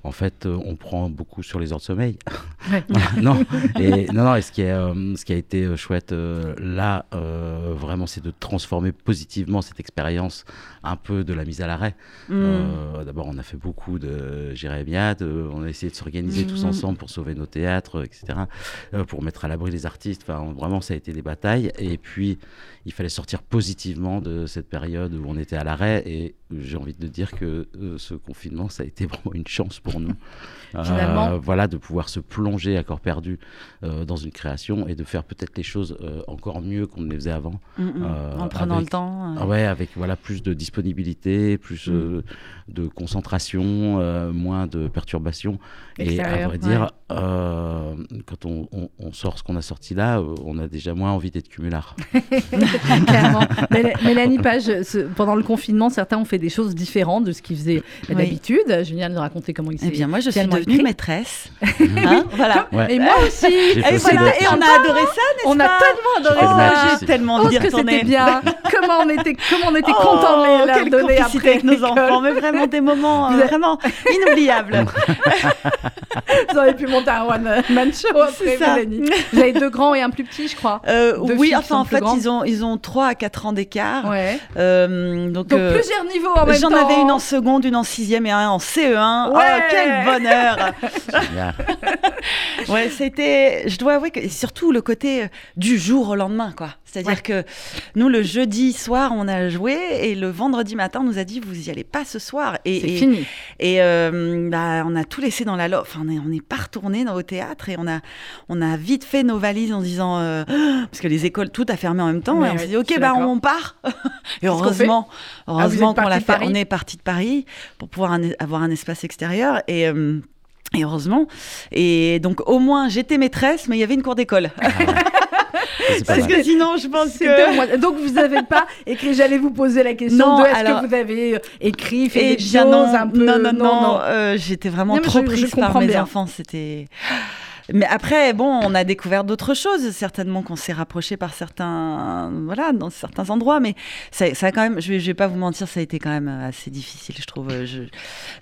en fait, on prend beaucoup sur les heures de sommeil. Ouais. non, et, non, non, et ce qui, est, ce qui a été chouette là, euh, vraiment, c'est de transformer positivement cette expérience un peu de la mise à l'arrêt. Mm. Euh, D'abord, on a fait beaucoup de jérémiade, euh, on a essayé de s'organiser tous Mhm. ensemble pour sauver nos théâtres, etc., euh, pour mettre à l'abri les artistes. Enfin, on- vraiment, ça a été des batailles. Et puis, il fallait sortir positivement de cette période où on était à l'arrêt. Et j'ai envie de dire que euh, ce confinement, ça a été vraiment une chance pour nous. Finalement. voilà, de pouvoir se plonger à corps perdu dans une création et de faire peut-être les choses encore mieux qu'on ne les faisait avant. Mm, mm. En prenant avec- le temps. Ah ouais, avec voilà plus de disponibilité, plus Mm. euh, de concentration, euh, moins de perturbations. Et à vrai dire, euh, quand on, on- on sort ce qu'on a sorti là, euh, on a déjà moins envie d'être cumulard. Clairement. Méla- Mélanie Page, ce- pendant le confinement, certains ont fait des choses différentes de ce qu'ils faisaient Oui. d'habitude. Julien nous raconter comment il s'est Eh bien, moi, je suis devenue écrit. maîtresse. Hein, voilà. Ouais. Et moi aussi Et voilà, on a adoré ça, n'est-ce On a pas tellement adoré Oh, ça. j'ai tellement Oh, envie d'y que c'était bien Comment on était, comment on était Oh, contents de leur quelle donner après avec nos enfants, mais vraiment des moments Vous euh, avez- vraiment inoubliables. Vous auriez pu monter un one-man show après, C'est ça. Mélanie. Vous avez deux grands et un plus petit, je crois. Euh, oui, enfin en fait ils ont ils ont 3 à 4 ans d'écart. Ouais. Euh, donc Donc euh, plusieurs niveaux en même temps. J'en avais une en seconde, une en sixième et un en CE1. Ouais. Oh, quel bonheur. Ouais, c'était. Je dois avouer que surtout le côté euh, du jour au lendemain, quoi. C'est-à-dire que nous, le jeudi soir, on a joué et le vendredi matin, on nous a dit vous y allez pas ce soir. Et, C'est et- fini. Et euh, bah, on a tout laissé dans la loge. Enfin, on est- on n'est pas retourné dans au théâtre et on a, on a vite fait nos valises en disant euh, parce que les écoles tout a fermé en même temps. Et on s'est dit ok, bah on part. et qu'on fait heureusement, Ah, vous heureusement qu'on l'a fait. On est parti de Paris pour pouvoir un- avoir un espace extérieur et. euh, et heureusement. Et donc, au moins, j'étais maîtresse, mais il y avait une cour d'école. Pas Parce que sinon, je pense que. Donc vous n'avez pas écrit, j'allais vous poser la question Non, de est-ce alors- que vous avez euh, écrit, fait Eh des bien choses non, un peu... non, non, non, euh, j'étais vraiment trop je- je prise par mes bien. enfants. C'était. Mais après, bon, on a découvert d'autres choses. Certainement qu'on s'est rapproché par certains, voilà, dans certains endroits. Mais ça, ça a quand même, je vais, je vais pas vous mentir, ça a été quand même assez difficile, je trouve, euh, je-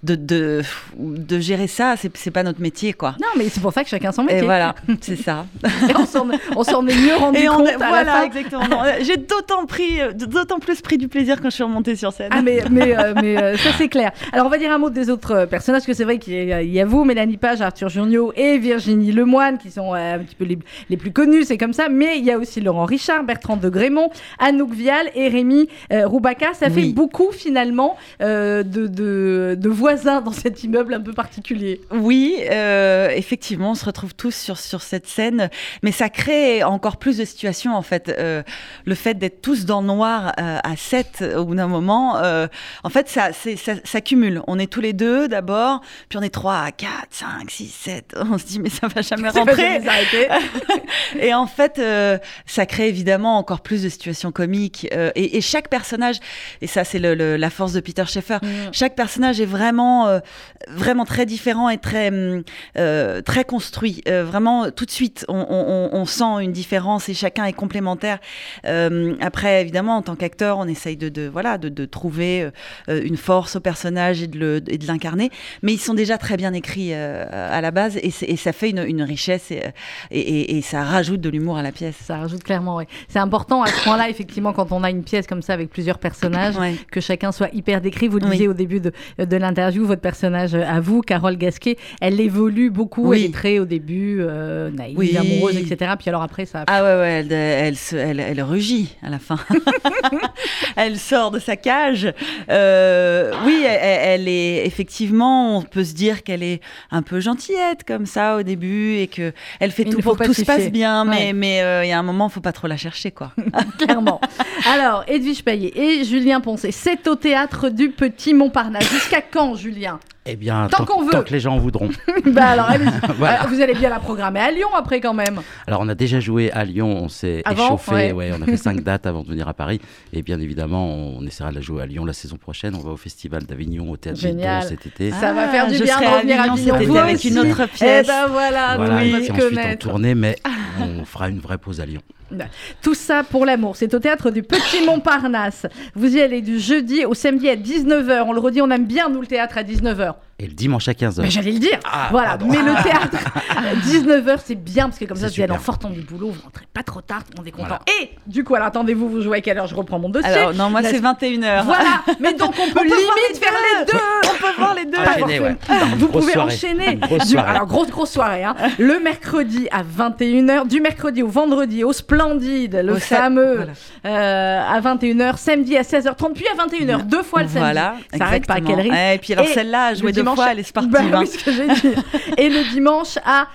de, de, de gérer ça. C'est, pas notre métier, quoi. Non, mais c'est pour ça que chacun son Et métier. voilà, c'est ça. Et on s'en on s'en est mieux rendu Et on compte est- à la voilà, fin. exactement. Non, J'ai d'autant pris, euh, d'autant plus pris du plaisir quand je suis remontée sur scène. Ah mais, mais, euh, mais euh, ça c'est clair. Alors on va dire un mot des autres euh, personnages, parce que c'est vrai qu'il y, a- il y a vous, Mélanie Page, Arthur Junior et Virginie Lemoine qui sont euh, un petit peu les, les plus connus, c'est comme ça. Mais il y a aussi Laurent Richard, Bertrand de Grémont, Anouk Vial et Rémi euh, Roubaca. Ça fait Oui. beaucoup finalement euh, de, de, de voisins dans cet immeuble un peu particulier. Oui, effectivement, on se retrouve tous sur, sur cette scène, mais ça crée encore plus de situations en fait. Euh, le fait d'être tous dans le noir euh, à 7 au bout d'un moment, euh, en fait, ça, ça, ça cumule. On est tous les deux d'abord, puis on est 3, 4, 5, 6, 7. On se dit, mais ça va jamais C'est pas rentrer. Et en fait, euh, ça crée évidemment encore plus de situations comiques. euh, et, et chaque personnage, et ça c'est le- le- la force de Peter Schaeffer, Mm. chaque personnage est vraiment, euh, vraiment très différent et très, euh, très construit. Vraiment, tout de suite, on, on- on- on sent une différence et chacun est complémentaire. Après, évidemment, en tant qu'acteur, on essaye de, de voilà, de, de trouver une force au personnage et de l'incarner. Mais ils sont déjà très bien écrits à la base et ça fait une, une richesse et, et, et- et ça rajoute de l'humour à la pièce. Ça rajoute clairement, oui. C'est important à ce point-là, effectivement, quand on a une pièce comme ça avec plusieurs personnages, Ouais. que chacun soit hyper décrit. Vous le Oui. disiez au début de, de l'interview, votre personnage euh, à vous, Carole Gasquet, elle évolue beaucoup. Oui. Elle est très, au début, euh, naïve, Oui. amoureuse, etc. Puis alors après, ça. Ah ouais, ouais, elle, elle, se- elle, elle rugit à la fin. elle sort de sa cage. Euh, oui, elle, elle est effectivement, on peut se dire qu'elle est un peu gentillette comme ça au début et que elle fait Il tout pour que tout se passe bien, mais Ouais. mais euh, il y a un moment, faut pas trop la chercher quoi. clairement. Alors, Edwige Payet et Julien Poncé, c'est au théâtre du Petit Montparnasse. Jusqu'à quand, Julien? Eh bien, Tant qu'on veut. tant que les gens en voudront. Bah alors, allez-y. Voilà. Euh, Vous allez bien la programmer à Lyon après, quand même. Alors, on a déjà joué à Lyon, on s'est Avant, échauffé, ouais. ouais, on a fait cinq dates avant de venir à Paris. Et bien évidemment, on essaiera de la jouer à Lyon la saison prochaine. On va au Festival d'Avignon, au Théâtre Génial. Cet été. Ça va Ah, faire du bien de revenir à Avignon cet été Vous avec aussi. une autre Eh pièce. ben voilà, Voilà, nous, et on va puis ensuite en tournée, mais on fera une vraie pause à Lyon. Tout ça pour l'amour. C'est au théâtre du Petit Montparnasse. Vous y allez du jeudi au samedi à 19h. On le redit, on aime bien, nous, le théâtre à 19h. Et le dimanche à 15h. Mais j'allais le dire. Ah, voilà. pardon. Mais le théâtre à 19h, c'est bien parce que comme ça, vous allez en sortant du boulot, vous rentrez pas trop tard, tout le monde est content. Voilà. Et du coup, alors attendez-vous, vous jouez à quelle heure? Je reprends mon dossier. Alors non, moi La- c'est 21h. Voilà. Mais donc, on peut On limite les faire les deux. On peut voir les deux. Enchaîner, ouais. Vous grosse pouvez soirée. enchaîner. Grosse Du- alors, grosse, grosse soirée. hein. Le mercredi à 21h, du mercredi au vendredi au Splendide, le Au sa- fameux voilà. euh, à 21h, samedi à 16h30, puis à 21h, deux fois le samedi. Voilà, Ça arrête pas, exactement. quel rythme. Et puis alors celle-là, le jouer deux dimanche- fois, elle est sportive. Bah hein. oui, ce que j'ai dit. Et le dimanche à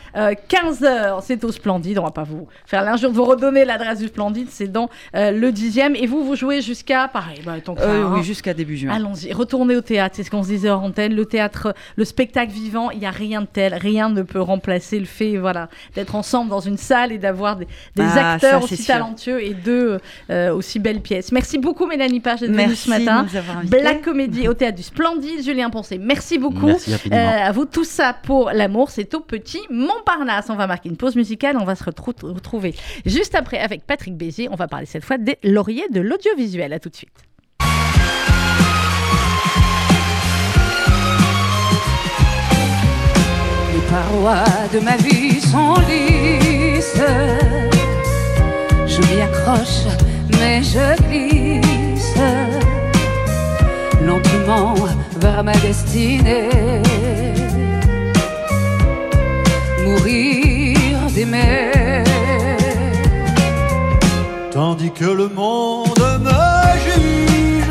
15h, c'est au Splendide. On va pas vous faire l'injure de vous redonner l'adresse du Splendide, c'est dans euh, le dixième. Et vous, vous jouez jusqu'à, pareil, bah, tant que ça, Euh, hein. oui, jusqu'à début juin. Allons-y, retournez au théâtre, c'est ce qu'on se disait hors antenne. Le théâtre, le spectacle vivant, il n'y a rien de tel, rien ne peut remplacer le fait voilà, d'être ensemble dans une salle et d'avoir des, des Ah, acteurs ça, aussi sûr. talentueux et deux euh, aussi belles pièces. Merci beaucoup Mélanie Page d'être venue ce matin. Black Comédie au théâtre du Splendide, Julien Poncé, merci beaucoup. Merci infiniment. Euh, à vous, tout ça pour l'amour, c'est au petit Montparnasse. On va marquer une pause musicale, on va se retrou- retrouver juste après avec Patrick Bézier. On va parler cette fois des lauriers de l'audiovisuel. À tout de suite. Les parois de ma vie sont lisses. Je m'y accroche, mais je glisse lentement vers ma destinée. Mourir d'aimer. Tandis que le monde me juge.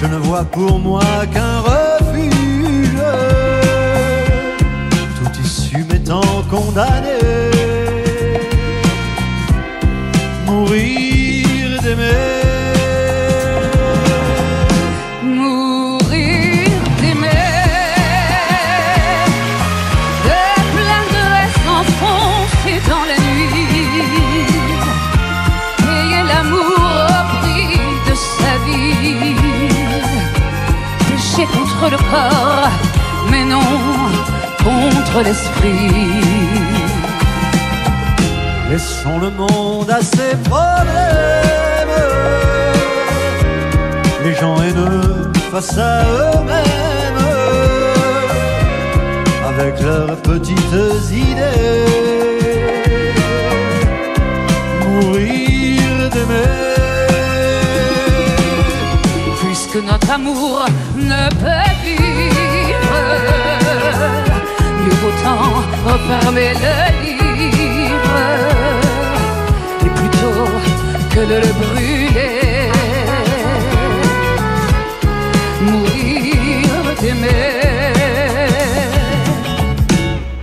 Je ne vois pour moi qu'un refuge, tout issu m'étant condamné. Mourir d'aimer. Le corps Mais non contre l'esprit Laissons le monde à ses problèmes. Les gens haineux face à eux-mêmes, avec leurs petites idées. Mourir d'aimer. Puisque notre amour ne peut vivre. Mieux vaut tant refermer le livre Et plutôt que de le brûler. Mourir d'aimer.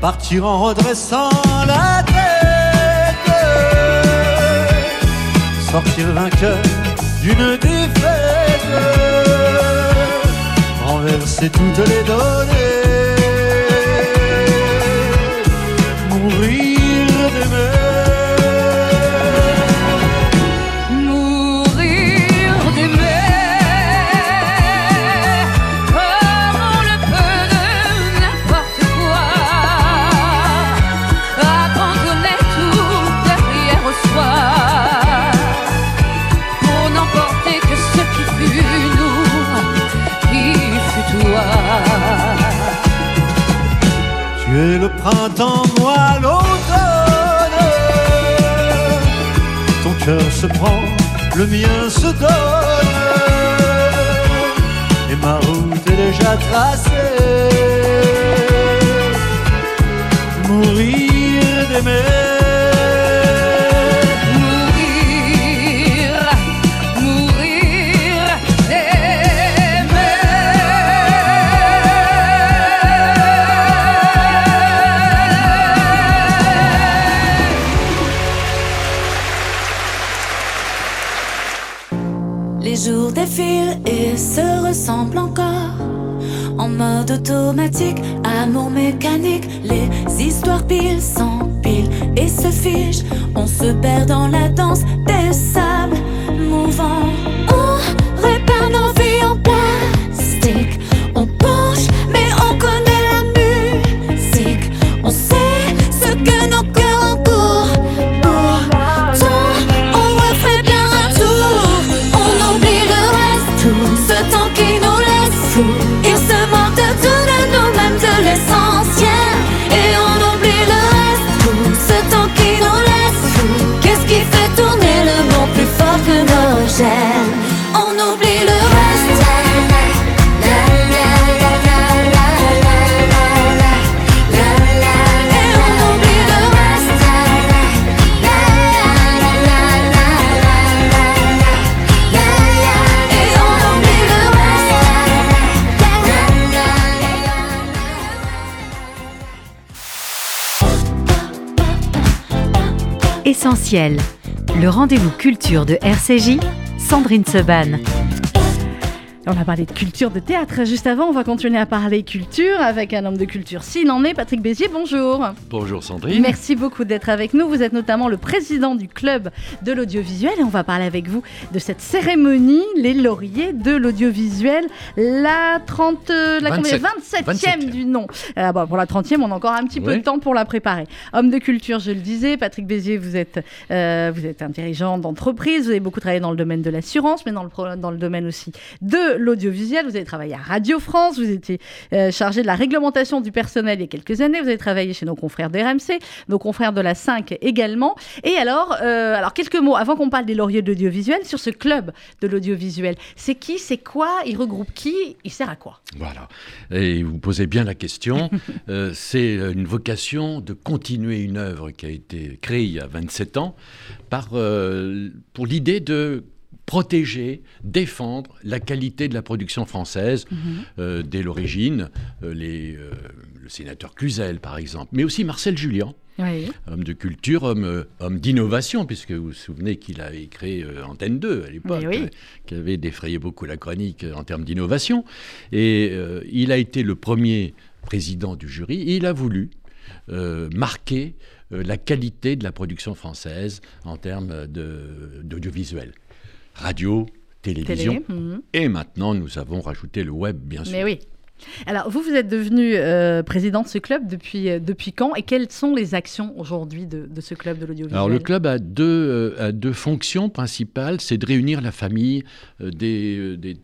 Partir en redressant la tête, sortir vainqueur d'une renverser toutes les données, le mien se donne. Et ma route est déjà tracée. Mourir d'aimer. En mode automatique, amour mécanique, les histoires pile s'empilent et se figent. On se perd dans la danse Le rendez-vous culture de RCJ, Sandrine Seban. On a parlé de culture de théâtre. Juste avant, on va continuer à parler culture avec un homme de culture s'il en est. Patrick Bézier, bonjour. Bonjour Sandrine. Merci beaucoup d'être avec nous. Vous êtes notamment le président du club de l'audiovisuel et on va parler avec vous de cette cérémonie, les lauriers de l'audiovisuel, la 30, euh, la combien 27e 27e du nom. Euh, bon, pour la 30e, on a encore un petit peu de temps pour la préparer. Homme de culture, je le disais, Patrick Bézier, vous êtes, euh, vous êtes un dirigeant d'entreprise, vous avez beaucoup travaillé dans le domaine de l'assurance, mais dans le, dans le domaine aussi de l'audiovisuel. Vous avez travaillé à Radio France, vous étiez euh, chargé de la réglementation du personnel il y a quelques années. Vous avez travaillé chez nos confrères d'RMC, nos confrères de la 5 également. Et alors, euh, alors quelques mots avant qu'on parle des lauriers de l'audiovisuel sur ce club de l'audiovisuel. C'est qui, c'est quoi, il regroupe qui, il sert à quoi? Voilà. Et vous posez bien la question. Euh, c'est une vocation de continuer une œuvre qui a été créée il y a 27 ans par, pour l'idée de protéger, défendre la qualité de la production française euh, dès l'origine. euh, les, euh, le sénateur Cluzel, par exemple, mais aussi Marcel Julien, Oui. homme de culture, homme, homme d'innovation, puisque vous vous souvenez qu'il avait créé Antenne 2 à l'époque, oui. qui avait défrayé beaucoup la chronique en termes d'innovation. Et il a été le premier président du jury. Et il a voulu marquer la qualité de la production française en termes d'audiovisuel. Radio, télévision. Télé. mhm. Et maintenant, nous avons rajouté le web, bien sûr. Mais oui. Alors, vous, vous êtes devenu euh, président de ce club depuis, euh, depuis quand Et quelles sont les actions aujourd'hui de, de ce club de l'audiovisuel? Alors le club a deux, euh, a deux fonctions principales, c'est de réunir la famille des, des,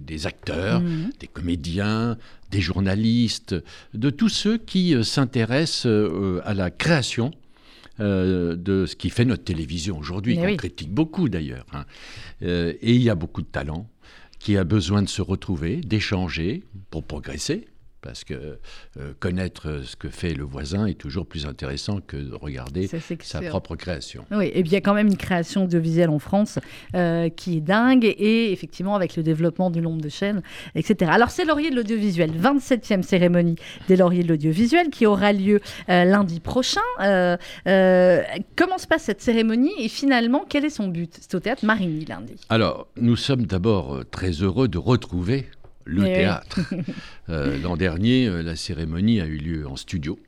des, acteurs, Mhm. des comédiens, des journalistes, de tous ceux qui s'intéressent à la création euh, de ce qui fait notre télévision aujourd'hui, qu'on oui. critique beaucoup d'ailleurs. hein. Euh, et il y a beaucoup de talents qui a besoin de se retrouver, d'échanger pour progresser. Parce que euh, connaître ce que fait le voisin est toujours plus intéressant que de regarder Ça, sa propre création. Oui, et bien il y a quand même une création audiovisuelle en France euh, qui est dingue, et effectivement avec le développement du nombre de chaînes, etc. Alors c'est Laurier de l'audiovisuel, 27e cérémonie des Lauriers de l'audiovisuel qui aura lieu euh, lundi prochain. Euh, euh, comment se passe cette cérémonie et finalement quel est son but? C'est au théâtre Marigny lundi. Alors, nous sommes d'abord euh, très heureux de retrouver le Eh oui. théâtre. Euh, L'an dernier, euh, la cérémonie a eu lieu en studio,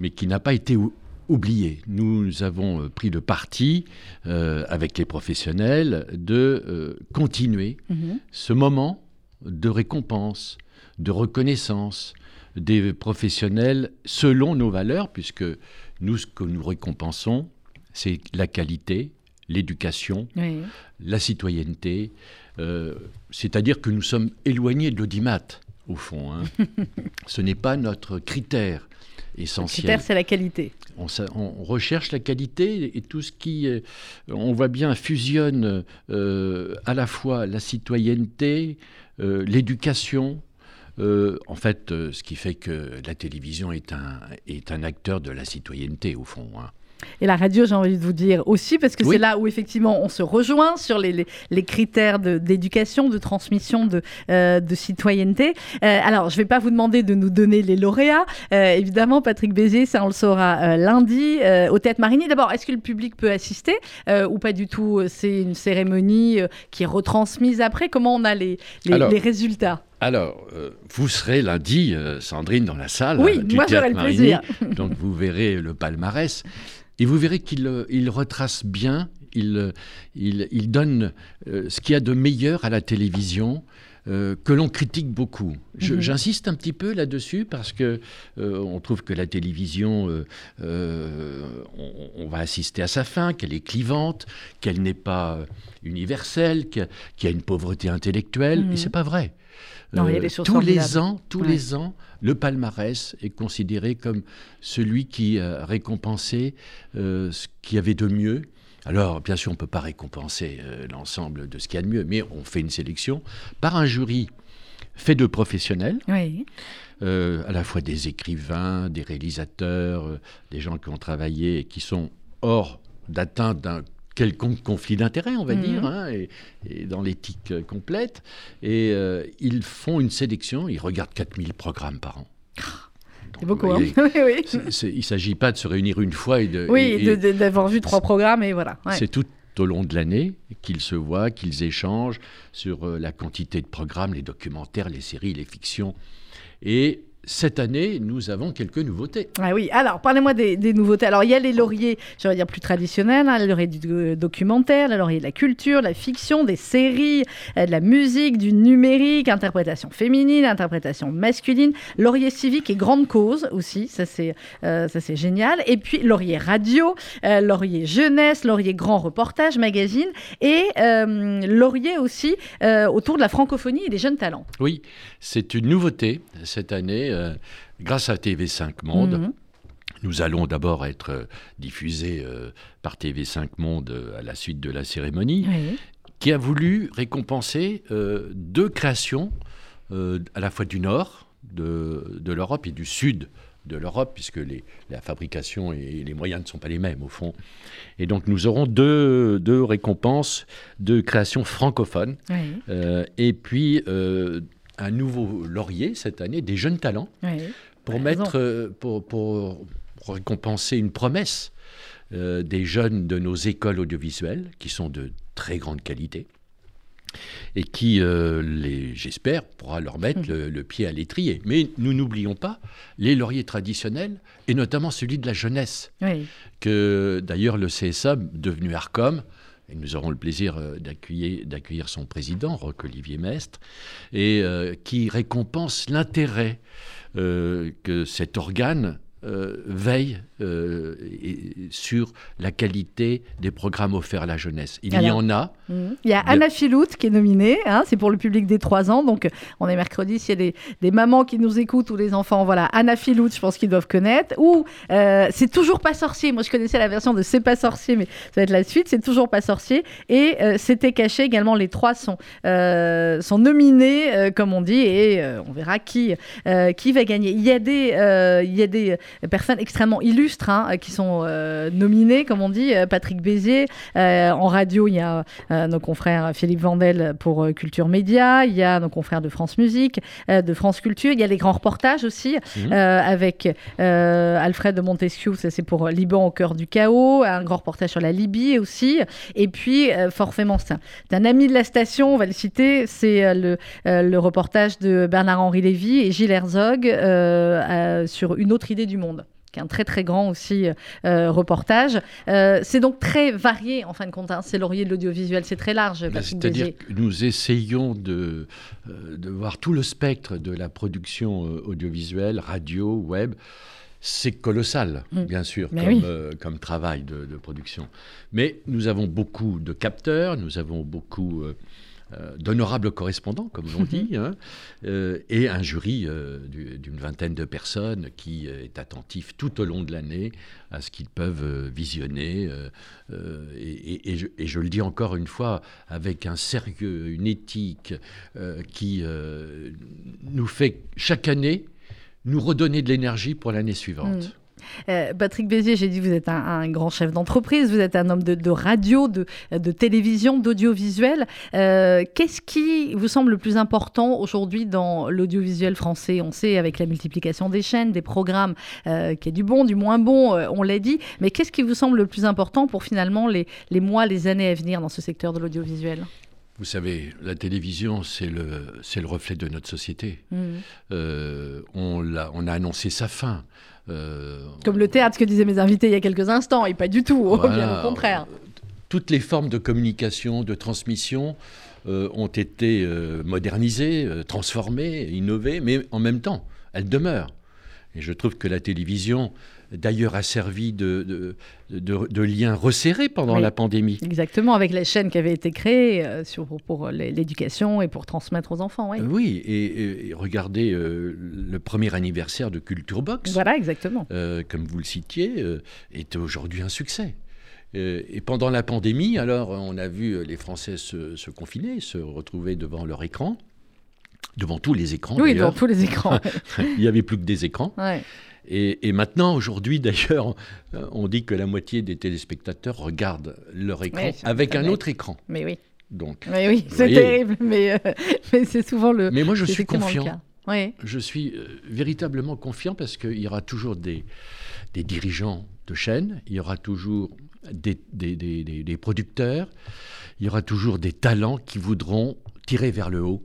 mais qui n'a pas été ou- oubliée. Nous avons euh, pris le parti, euh, avec les professionnels, de euh, continuer Mhm. ce moment de récompense, de reconnaissance des professionnels selon nos valeurs, puisque nous, ce que nous récompensons, c'est la qualité, l'éducation, Oui. la citoyenneté, euh, c'est-à-dire que nous sommes éloignés de l'audimat, au fond. hein. Ce n'est pas notre critère Le essentiel. critère c'est la qualité. On, recherche la qualité et tout ce qui, euh, on voit bien, fusionne euh, à la fois la citoyenneté, euh, l'éducation. euh, en fait, euh, ce qui fait que la télévision est un, est un acteur de la citoyenneté, au fond. hein. Et la radio, j'ai envie de vous dire aussi, parce que Oui. c'est là où effectivement on se rejoint sur les, les- les critères de- d'éducation, de, transmission, de, euh, de citoyenneté. Euh, alors, je ne vais pas vous demander de nous donner les lauréats. Euh, évidemment, Patrick Bézier, ça on le saura lundi au Théâtre Marigny. D'abord, est-ce que le public peut assister ou pas du tout C'est une cérémonie qui est retransmise après? Comment on a les, les, Alors, les résultats? Alors, euh, vous serez lundi, euh, Sandrine, dans la salle Oui, euh, du moi, Théâtre j'aurai le Marigny. plaisir. Donc, vous verrez le palmarès. Et vous verrez qu'il euh, il retrace bien, il, il, il donne ce qu'il y a de meilleur à la télévision, euh, que l'on critique beaucoup. Mhm. J'insiste un petit peu là-dessus parce que euh, on trouve que la télévision, euh, on, on va assister à sa fin, qu'elle est clivante, qu'elle n'est pas universelle, qu'il y a- une pauvreté intellectuelle. Mhm. Et c'est pas vrai. Non, il y a des choses tous les ans, tous Ouais. les ans, le palmarès est considéré comme celui qui a récompensé ce qu'il y avait de mieux. Alors, bien sûr, on ne peut pas récompenser euh, l'ensemble de ce qu'il y a de mieux, mais on fait une sélection par un jury fait de professionnels, Oui. euh, à la fois des écrivains, des réalisateurs, euh, des gens qui ont travaillé et qui sont hors d'atteinte d'un quelconque conflit d'intérêts, on va Mhm. dire, hein, et, et dans l'éthique complète. Et ils font une sélection, ils regardent 4000 programmes par an. C'est beaucoup. hein. oui, oui. il ne s'agit pas de se réunir une fois et de... Oui, d'avoir vu trois programmes et voilà. Ouais. c'est tout au long de l'année qu'ils se voient, qu'ils échangent sur euh, la quantité de programmes, les documentaires, les séries, les fictions. Et cette année, nous avons quelques nouveautés. Ah oui, alors parlez-moi des, des nouveautés. Alors il y a les lauriers, j'allais dire plus traditionnels, hein, les lauriers du euh, documentaire, les lauriers de la culture, la fiction, des séries, euh, de la musique, du numérique, interprétation féminine, interprétation masculine, laurier civique et grande cause aussi, ça c'est euh, ça c'est génial. Et puis laurier radio, euh, laurier jeunesse, laurier grand reportage, magazine et euh, laurier aussi euh, autour de la francophonie et des jeunes talents. Oui, c'est une nouveauté cette année, euh, grâce à TV5 Monde. Mhm. Nous allons d'abord être euh, diffusés euh, par TV5 Monde à la suite de la cérémonie, Oui. qui a voulu récompenser euh, deux créations à la fois du nord de, de l'Europe et du sud de l'Europe, puisque les- la fabrication et les moyens ne sont pas les mêmes au fond. Et donc nous aurons deux, deux récompenses de créations francophones, Oui. euh, et puis euh, un nouveau laurier cette année, des jeunes talents Oui. pour T'as mettre, euh, pour, pour- récompenser une promesse euh, des jeunes de nos écoles audiovisuelles, qui sont de très grande qualité, et qui, euh, les, j'espère, pourra leur mettre Mmh. le, le pied à l'étrier. Mais nous n'oublions pas les lauriers traditionnels, et notamment celui de la jeunesse, Oui. que d'ailleurs le CSA, devenu ARCOM, et nous aurons le plaisir euh, d'accueillir, son président, Roch-Olivier Mestre, et euh, qui récompense l'intérêt euh, que cet organe veille euh, sur la qualité des programmes offerts à la jeunesse. Il y en a. Mhm. Il y a. Anna Filout qui est nominée, hein, c'est pour le public des 3 ans, donc on est mercredi, s'il y a des, des mamans qui nous écoutent ou les enfants, voilà, Anna Filout, je pense qu'ils doivent connaître, ou euh, C'est toujours pas sorcier, moi je connaissais la version de C'est pas sorcier, mais ça va être la suite, C'est toujours pas sorcier, et euh, C'était caché également, les trois sont, euh, sont nominés, euh, comme on dit, et euh, on verra qui, euh, qui va gagner. Il y a des, euh, il y a des personnes extrêmement illustres hein, qui sont euh, nominées, comme on dit, Euh, Patrick Bézier, euh, en radio, il y a nos confrères Philippe Vandel pour Culture Média, il y a nos confrères de France Musique, de France Culture, il y a les grands reportages aussi, Mhm. avec Alfred de Montesquieu, ça c'est pour Liban au cœur du chaos, un grand reportage sur la Libye aussi, et puis euh, forcément c'est un, ami de la station, on va le citer, c'est le, le reportage de Bernard-Henri Lévy et Gilles Herzog euh, euh, sur une autre idée du monde qui est un très très grand aussi euh, reportage. Euh, c'est donc très varié en fin de compte. hein. C'est laurier de l'audiovisuel, c'est très large. C'est-à-dire que nous essayons de, euh, de voir tout le spectre de la production euh, audiovisuelle, radio, web. C'est colossal, Mm. bien sûr, comme, oui. euh, comme travail de, de production. Mais nous avons beaucoup de capteurs, nous avons beaucoup euh, euh, d'honorables correspondants, comme l'on dit, hein, euh, et un jury euh, du- d'une vingtaine de personnes qui euh, est attentif tout au long de l'année à ce qu'ils peuvent euh, visionner. euh, euh, et, et- et je, et je le dis encore une fois, avec un sérieux, une éthique euh, qui euh, nous fait chaque année nous redonner de l'énergie pour l'année suivante. Euh, Patrick Bézier, j'ai dit vous êtes un, un grand chef d'entreprise, vous êtes un homme de, de radio, de, de télévision, d'audiovisuel. Euh, Qu'est-ce qui vous semble le plus important aujourd'hui dans l'audiovisuel français? On sait avec la multiplication des chaînes, des programmes, euh, qu'il y a du bon, du moins bon, on l'a dit. Mais qu'est-ce qui vous semble le plus important pour finalement les, les mois, les années à venir dans ce secteur de l'audiovisuel? Vous savez, la télévision, c'est le, reflet de notre société. Euh, on, on a annoncé sa fin. Euh, Comme le théâtre, ce que disaient mes invités il y a quelques instants, et pas du tout, bien au contraire. Toutes les formes de communication, de transmission euh, ont été euh, modernisées, transformées, innovées, mais en même temps, elles demeurent. Et je trouve que la télévision, d'ailleurs, a servi de, de, de- de lien resserré pendant Oui. la pandémie. Exactement, avec les chaînes qui avaient été créées euh, sur, pour, l'éducation et pour transmettre aux enfants. Oui. Euh, Oui, et, regardez euh, le premier anniversaire de Culture Box. Voilà, exactement. euh, comme vous le citiez, euh, est aujourd'hui un succès. Et pendant la pandémie, alors, on a vu les Français se, se confiner, se retrouver devant leur écran, devant tous les écrans. Oui, d'ailleurs. tous les écrans. Il n'y avait plus que des écrans. Ouais. Et, et maintenant, aujourd'hui, d'ailleurs, on dit que la moitié des téléspectateurs regardent leur écran Oui, avec un autre écran. Mais oui, Donc, mais oui, c'est terrible, mais, euh, mais c'est souvent le. mais moi, je suis confiant. Oui. Je suis euh, véritablement confiant parce qu'il y aura toujours des, des dirigeants de chaînes, il y aura toujours des producteurs, il y aura toujours des talents qui voudront tirer vers le haut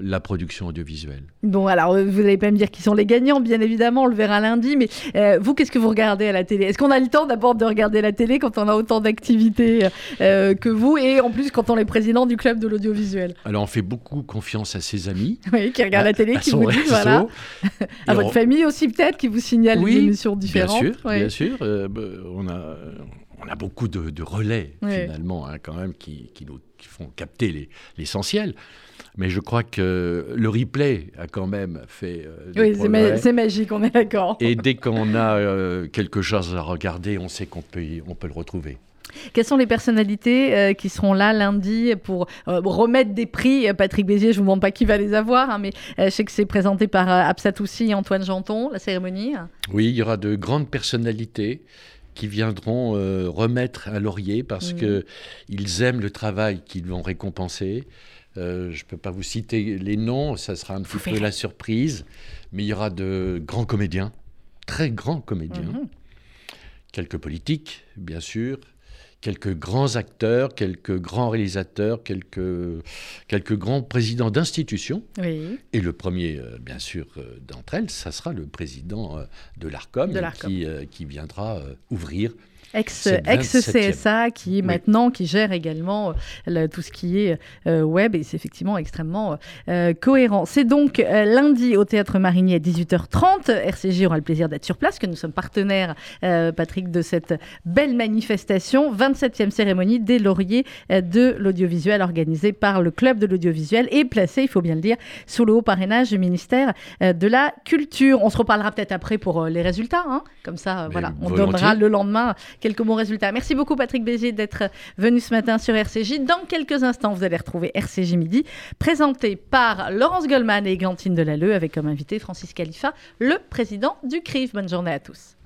la production audiovisuelle. Bon, alors euh, vous n'allez pas me dire qui sont les gagnants, bien évidemment, on le verra lundi, mais euh, vous, qu'est-ce que vous regardez à la télé? Est-ce qu'on a le temps d'abord de regarder la télé quand on a autant d'activités euh, que vous, et en plus quand on est président du club de l'audiovisuel? Alors on fait beaucoup confiance à ses amis. Oui, qui regardent la télé, qui vous disent, voilà. à votre famille aussi peut-être, qui vous signalent des émissions différentes. Bien sûr, bien sûr. Bah, on a on a beaucoup de, relais, finalement, hein, quand même, qui, nous, font capter l'essentiel. Mais je crois que le replay a quand même fait. Euh, oui, c'est magique, on est d'accord. Et dès qu'on a euh, quelque chose à regarder, on sait qu'on peut, on peut le retrouver. Quelles sont les personnalités euh, qui seront là lundi pour remettre des prix? Patrick Bézier, je ne vous demande pas qui va les avoir, hein, mais je sais que c'est présenté par Absatoussi et Antoine Janton, la cérémonie. Oui, il y aura de grandes personnalités qui viendront remettre un laurier parce mmh. que qu'ils aiment le travail qu'ils vont récompenser. Euh, je ne peux pas vous citer les noms, ça sera un petit peu la surprise, mais il y aura de grands comédiens, très grands comédiens, mhm. quelques politiques, bien sûr, quelques grands acteurs, quelques grands réalisateurs, quelques, quelques grands présidents d'institutions. Et le premier, euh, bien sûr, euh, d'entre elles, ça sera le président de l'ARCOM, qui, qui, viendra ouvrir ex-CSA qui maintenant qui gère également euh, tout ce qui est euh, web et c'est effectivement extrêmement euh, cohérent. C'est donc lundi au Théâtre Marigny à 18h30. RCJ aura le plaisir d'être sur place, que nous sommes partenaires, Patrick, de cette belle manifestation. 27e cérémonie des lauriers de l'audiovisuel organisée par le Club de l'audiovisuel et placée, il faut bien le dire, sous le haut parrainage du ministère de la Culture. On se reparlera peut-être après pour les résultats. Hein. Comme ça, voilà, on donnera le lendemain quelques bons résultats. Merci beaucoup Patrick Bézier d'être venu ce matin sur RCJ. Dans quelques instants, vous allez retrouver RCJ Midi, présenté par Laurence Goldman et Glantine Delalleux, avec comme invité Francis Khalifa, le président du CRIF. Bonne journée à tous.